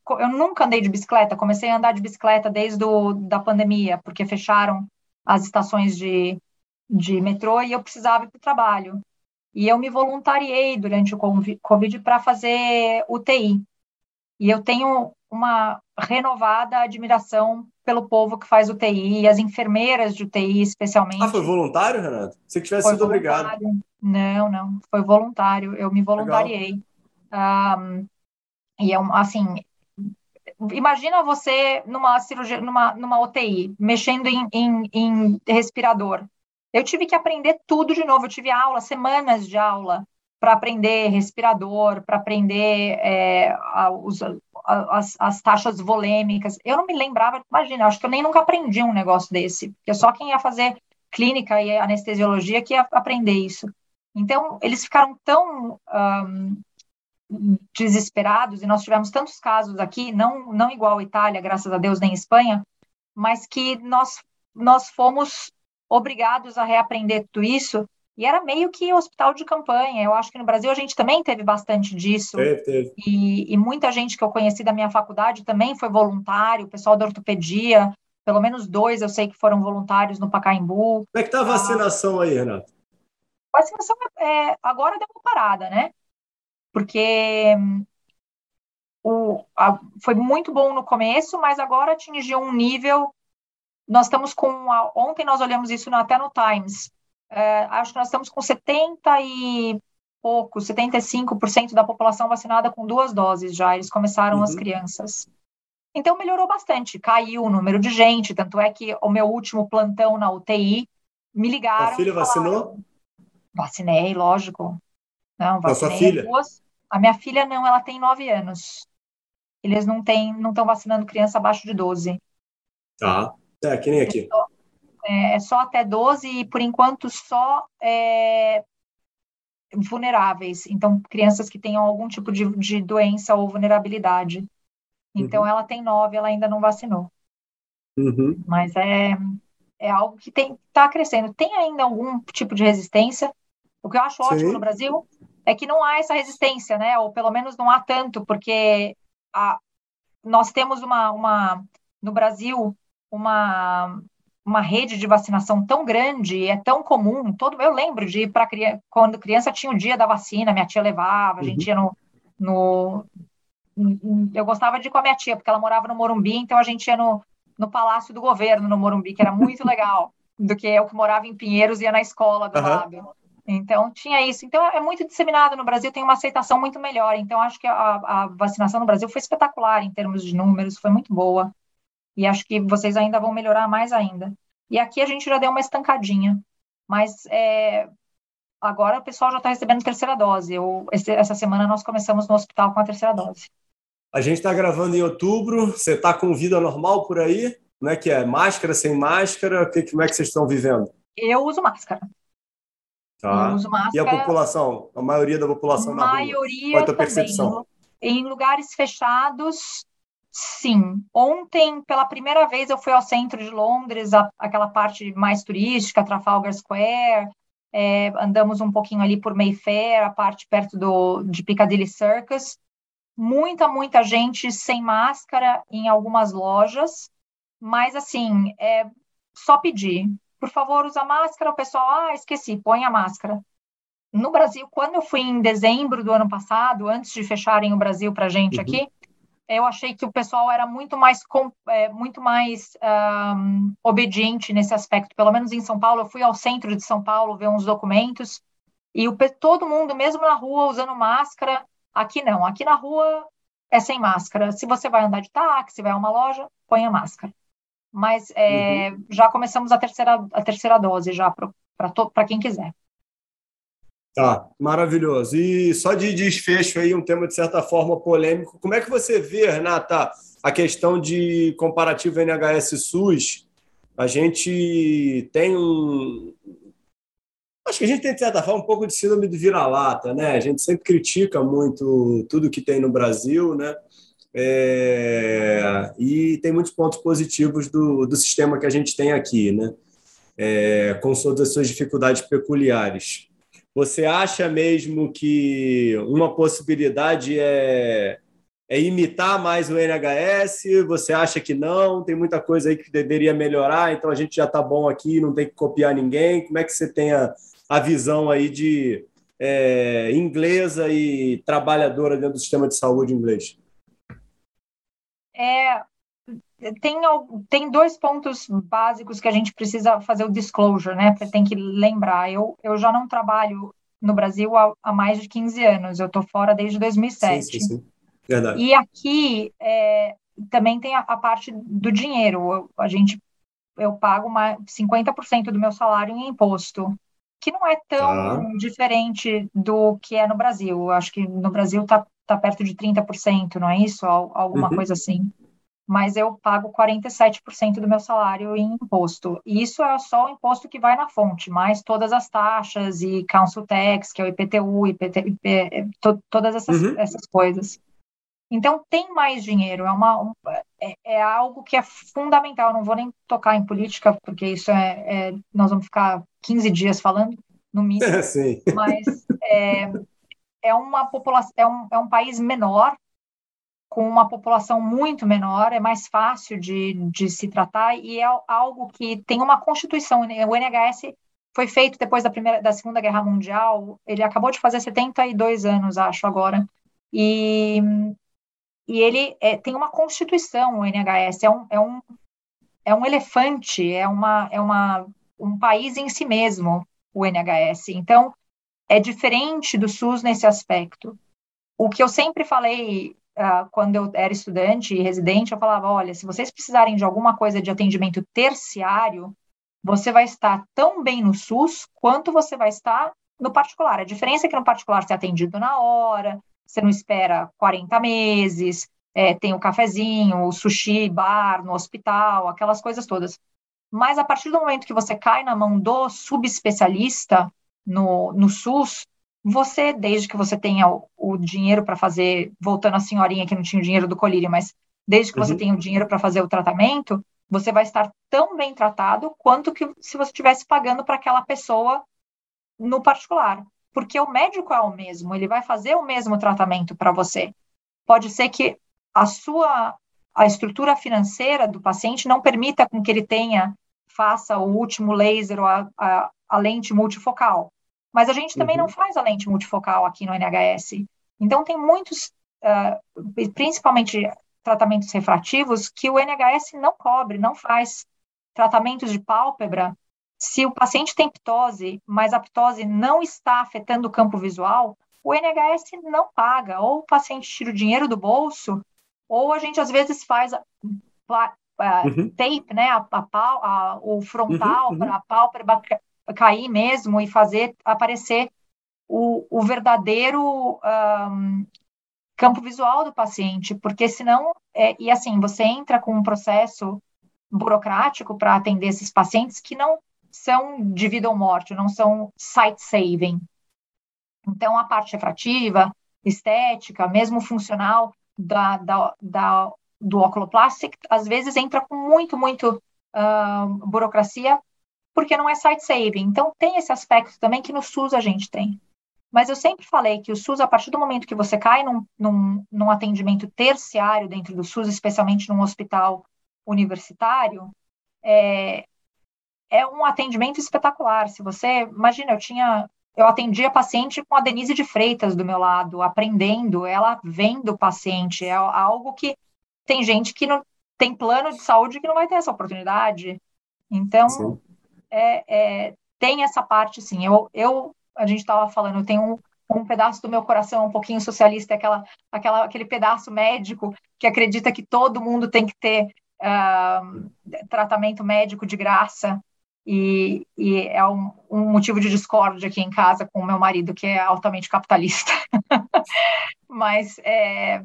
eu, eu nunca andei de bicicleta, comecei a andar de bicicleta desde do, da pandemia, porque fecharam as estações de, de metrô e eu precisava ir para o trabalho. E eu me voluntariei durante o Covid para fazer UTI. E eu tenho uma renovada admiração pelo povo que faz UTI, as enfermeiras de UTI, especialmente. Ah, foi voluntário, Renato? Se tivesse foi sido voluntário. obrigado. Não, não, foi voluntário. Eu me voluntariei. Um, e é um, assim, imagina você numa cirurgia, numa, numa UTI, mexendo em, em, em respirador. Eu tive que aprender tudo de novo. Eu tive aula, semanas de aula para aprender respirador, para aprender é, a, os, a, as, as, taxas volêmicas. Eu não me lembrava, imagina, acho que eu nem nunca aprendi um negócio desse, porque só quem ia fazer clínica e anestesiologia que ia aprender isso. Então, eles ficaram tão um, desesperados, e nós tivemos tantos casos aqui, não, não igual a Itália, graças a Deus, nem Espanha, mas que nós, nós fomos obrigados a reaprender tudo isso, e era meio que hospital de campanha. Eu acho que no Brasil a gente também teve bastante disso. Teve, teve. E, e muita gente que eu conheci da minha faculdade também foi voluntário, o pessoal da ortopedia, pelo menos dois eu sei que foram voluntários no Pacaembu. Como é que tá a vacinação aí, Renato? A vacinação é, agora deu uma parada, né? Porque o, a, foi muito bom no começo, mas agora atingiu um nível. Nós estamos com. A, ontem nós olhamos isso até no Times. É, acho que nós estamos com 70 e pouco, 75% da população vacinada com duas doses já. Eles começaram uhum. as crianças. Então melhorou bastante, caiu o número de gente, tanto é que o meu último plantão na UTI me ligaram. A filha vacinou? Vacinei, lógico. Não, vacinei. A sua filha? Duas, a minha filha não, ela tem nove anos. Eles não têm, não estão vacinando criança abaixo de 12. Tá. É, que nem aqui. É só, é, é só até 12 e, por enquanto, só é, vulneráveis. Então, crianças que tenham algum tipo de, de doença ou vulnerabilidade. Então, uhum. ela tem nove, ela ainda não vacinou. Uhum. Mas é, é algo que está crescendo. Tem ainda algum tipo de resistência. O que eu acho ótimo Sim. no Brasil é que não há essa resistência, né? Ou pelo menos não há tanto, porque a, nós temos uma, uma no Brasil uma uma rede de vacinação tão grande, é tão comum. Todo eu lembro de ir para criança, quando criança tinha o dia da vacina, minha tia levava, a gente uhum. ia no, no eu gostava de ir com a minha tia, porque ela morava no Morumbi, então a gente ia no, no Palácio do Governo, no Morumbi, que era muito legal, do que eu que morava em Pinheiros e ia na escola do uhum. lado. Então, tinha isso. Então, é muito disseminado no Brasil, tem uma aceitação muito melhor. Então, acho que a, a, vacinação no Brasil foi espetacular em termos de números, foi muito boa. E acho que vocês ainda vão melhorar mais ainda. E aqui a gente já deu uma estancadinha. Mas é, agora o pessoal já está recebendo terceira dose. Eu, esse, essa semana nós começamos no hospital com a terceira dose. A gente está gravando em outubro, você está com vida normal por aí? Como é que é? Máscara, sem máscara? Que, como é que vocês estão vivendo? Eu uso máscara. Tá. Máscara. E a população? A maioria da população na maioria rua? Qual é a percepção? Em lugares fechados, sim. Ontem, pela primeira vez, eu fui ao centro de Londres, a, aquela parte mais turística, Trafalgar Square, é, andamos um pouquinho ali por Mayfair, a parte perto do, de Piccadilly Circus. Muita, muita gente sem máscara em algumas lojas, mas assim, é só pedir. Por favor, usa máscara. O pessoal, ah, esqueci, põe a máscara. No Brasil, quando eu fui em dezembro do ano passado, antes de fecharem o Brasil para gente uhum. aqui, eu achei que o pessoal era muito mais é, muito mais um, obediente nesse aspecto. Pelo menos em São Paulo, eu fui ao centro de São Paulo ver uns documentos e o, todo mundo, mesmo na rua, usando máscara. Aqui não. Aqui na rua é sem máscara. Se você vai andar de táxi, vai a uma loja, põe a máscara. Mas é, uhum. já começamos a terceira a terceira dose já para quem quiser. Tá, maravilhoso. E só de desfecho aí, um tema de certa forma polêmico. Como é que você vê, Renata, a questão de comparativo NHS-SUS? A gente tem um. Acho que a gente tem, de certa forma, um pouco de síndrome de vira-lata, né? A gente sempre critica muito tudo que tem no Brasil, né? É... E tem muitos pontos positivos do, do sistema que a gente tem aqui, né? É... Com todas as suas dificuldades peculiares. Você acha mesmo que uma possibilidade é, é imitar mais o NHS? Você acha que não? Tem muita coisa aí que deveria melhorar, então a gente já está bom aqui, não tem que copiar ninguém. Como é que você tem a, a visão aí de é, inglesa e trabalhadora dentro do sistema de saúde inglês? É, tem, tem dois pontos básicos que a gente precisa fazer o disclosure, né? Tem que lembrar. Eu, eu já não trabalho no Brasil há, há mais de 15 anos, eu estou fora desde 2007. Sim, sim, sim. Verdade. E aqui é, também tem a, a, parte do dinheiro. Eu, a gente, eu pago uma, 50% do meu salário em imposto, que não é tão ah. diferente do que é no Brasil. Eu acho que no Brasil está tá perto de 30%, não é isso? Alguma uhum. coisa assim mas eu pago 47% do meu salário em imposto. E isso é só o imposto que vai na fonte, mais todas as taxas e council tax, que é o IPTU, IPT, IP, to, todas essas, uhum. essas coisas. Então, tem mais dinheiro, é, uma, um, é, é, algo que é fundamental. Eu não vou nem tocar em política, porque isso é, é nós vamos ficar 15 dias falando, no mínimo. Sim. Mas é, uma população, é um, é um país menor, com uma população muito menor, é mais fácil de, de se tratar e é algo que tem uma constituição. O NHS foi feito depois da primeira, da Segunda Guerra Mundial. Ele acabou de fazer 72 anos, acho agora, e, e ele é, tem uma constituição. O NHS é um, é um é um elefante, é uma é uma um país em si mesmo. O NHS, então é diferente do SUS nesse aspecto. O que eu sempre falei uh, quando eu era estudante e residente, eu falava: olha, se vocês precisarem de alguma coisa de atendimento terciário, você vai estar tão bem no SUS quanto você vai estar no particular. A diferença é que no particular você é atendido na hora, você não espera 40 meses, é, tem o cafezinho, o sushi, bar no hospital, aquelas coisas todas. Mas a partir do momento que você cai na mão do subespecialista no, no SUS, você, desde que você tenha o, o dinheiro para fazer, voltando à senhorinha que não tinha o dinheiro do colírio, mas desde que uhum. você tenha o dinheiro para fazer o tratamento, você vai estar tão bem tratado quanto que se você estivesse pagando para aquela pessoa no particular. Porque o médico é o mesmo, ele vai fazer o mesmo tratamento para você. Pode ser que a sua a estrutura financeira do paciente não permita com que ele tenha faça o último laser ou a, a, a lente multifocal. Mas a gente também uhum. não faz a lente multifocal aqui no NHS. Então, tem muitos, uh, principalmente tratamentos refrativos, que o NHS não cobre, não faz tratamentos de pálpebra. Se o paciente tem ptose, mas a ptose não está afetando o campo visual, o NHS não paga. Ou o paciente tira o dinheiro do bolso, ou a gente às vezes faz a, a, a uhum. tape, né, a, a, o frontal uhum, uhum. para a pálpebra cair mesmo e fazer aparecer o, o verdadeiro um, campo visual do paciente, porque senão, é, e assim, você entra com um processo burocrático para atender esses pacientes que não são de vida ou morte, não são site saving. Então, a parte refrativa, estética, mesmo funcional da, da, da do oculoplastic, às vezes entra com muito, muito uh, burocracia, porque não é site saving. Então, tem esse aspecto também que no SUS a gente tem. Mas eu sempre falei que o SUS, a partir do momento que você cai num, num, num atendimento terciário dentro do SUS, especialmente num hospital universitário, é, é um atendimento espetacular. Se você, imagina, eu tinha, eu atendia paciente com a Denise de Freitas do meu lado, aprendendo, ela vendo o paciente, é algo que tem gente que não tem plano de saúde que não vai ter essa oportunidade. Então, é, é, tem essa parte, sim. Eu, eu a gente estava falando, eu tenho um, um pedaço do meu coração um pouquinho socialista, aquela, aquela, aquele pedaço médico que acredita que todo mundo tem que ter uh, tratamento médico de graça. E, e é um, um, motivo de discórdia aqui em casa com o meu marido, que é altamente capitalista. Mas é,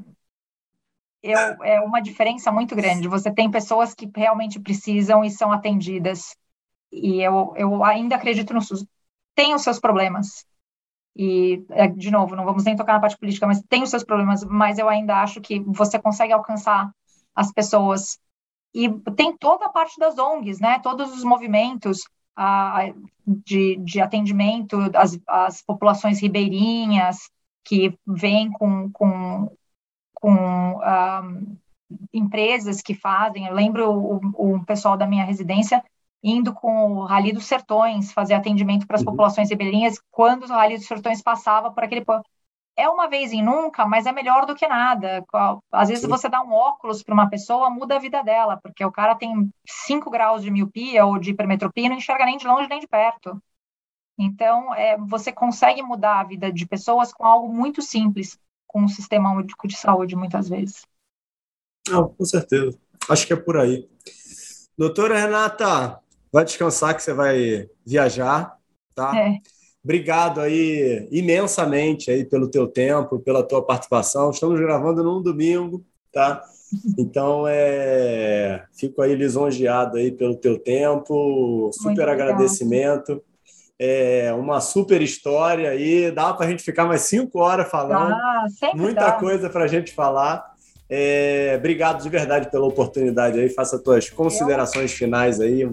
eu, é uma diferença muito grande. Você tem pessoas que realmente precisam e são atendidas. E eu, eu ainda acredito no SUS. Tem os seus problemas. E, é, de novo, não vamos nem tocar na parte política, mas tem os seus problemas. Mas eu ainda acho que você consegue alcançar as pessoas e tem toda a parte das ONGs, né? Todos os movimentos ah, de, de atendimento às, às populações ribeirinhas que vêm com, com, com ah, empresas que fazem. Eu lembro o, o pessoal da minha residência indo com o Rally dos Sertões fazer atendimento para as uhum. populações ribeirinhas quando o Rally dos Sertões passava por aquele é uma vez em nunca, mas é melhor do que nada. Às vezes Sim. você dá um óculos para uma pessoa, muda a vida dela, porque o cara tem 5 graus de miopia ou de hipermetropia e não enxerga nem de longe nem de perto. Então, é, você consegue mudar a vida de pessoas com algo muito simples, com um sistema único de saúde, muitas vezes. Não, com certeza. Acho que é por aí. Doutora Renata, vai descansar que você vai viajar, tá? É. Obrigado aí imensamente aí pelo teu tempo, pela tua participação. Estamos gravando num domingo, tá? Então, é, fico aí lisonjeado aí pelo teu tempo, super agradecimento. É uma super história aí, dá para a gente ficar mais cinco horas falando. Ah, Muita dá. coisa para a gente falar. É, obrigado de verdade pela oportunidade aí. Faça as tuas considerações finais aí.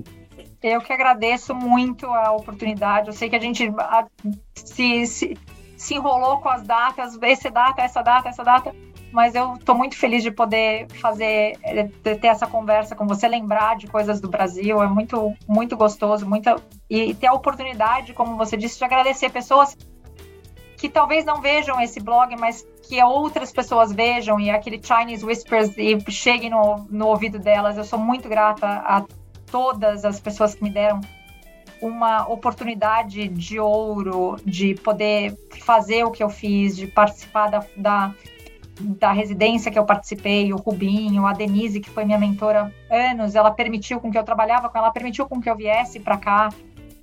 Eu que agradeço muito a oportunidade. Eu sei que a gente se, se, se enrolou com as datas, essa data, essa data, essa data, mas eu estou muito feliz de poder fazer, de ter essa conversa com você, lembrar de coisas do Brasil. É muito, muito gostoso, muita, e ter a oportunidade, como você disse, de agradecer pessoas que talvez não vejam esse blog, mas que outras pessoas vejam e aquele Chinese Whispers e cheguem no, no ouvido delas. Eu sou muito grata a todas as pessoas que me deram uma oportunidade de ouro de poder fazer o que eu fiz, de participar da, da, da residência que eu participei, o Rubinho, a Denise, que foi minha mentora anos, ela permitiu com que eu trabalhava com ela, permitiu com que eu viesse para cá.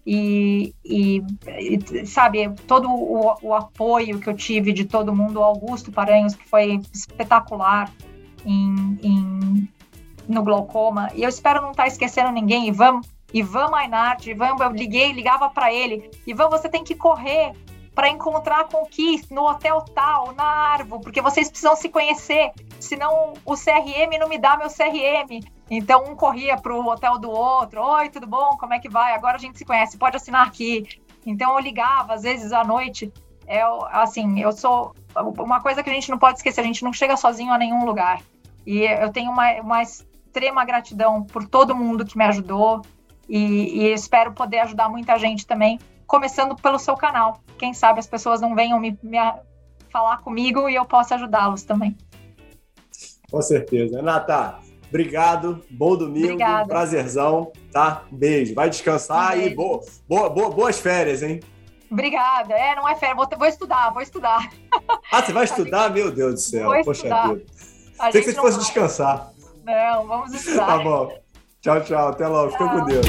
E, e, e, sabe, todo o, o, apoio que eu tive de todo mundo, Augusto Paranhos, que foi espetacular em, em no glaucoma. E eu espero não estar tá esquecendo ninguém. Ivan, Ivan Mainardi, Ivan, eu liguei, ligava para ele. Ivan, você tem que correr para encontrar com o Keith no hotel tal, na Arvo, porque vocês precisam se conhecer. Senão o CRM não me dá meu CRM. Então um corria para o hotel do outro. Oi, tudo bom? Como é que vai? Agora a gente se conhece, pode assinar aqui. Então eu ligava, às vezes à noite. É, assim, eu sou. Uma coisa que a gente não pode esquecer, a gente não chega sozinho a nenhum lugar. E eu tenho uma, uma extrema gratidão por todo mundo que me ajudou e, e espero poder ajudar muita gente também, começando pelo seu canal. Quem sabe as pessoas não venham me, me falar comigo e eu possa ajudá-los também. Com certeza. Renata, obrigado. Bom domingo. Obrigada. Prazerzão, tá? Beijo. Vai descansar um e boa, boa, boa, boas férias, hein? Obrigada. É, não é férias. Vou, vou estudar, vou estudar. Ah, você vai estudar? Gente... Meu Deus do céu. Vou Poxa estudar. vida. Sei que você fosse vai. descansar. Não, vamos estudar. Tá bom. Tchau, tchau. Até logo. Fica com Deus.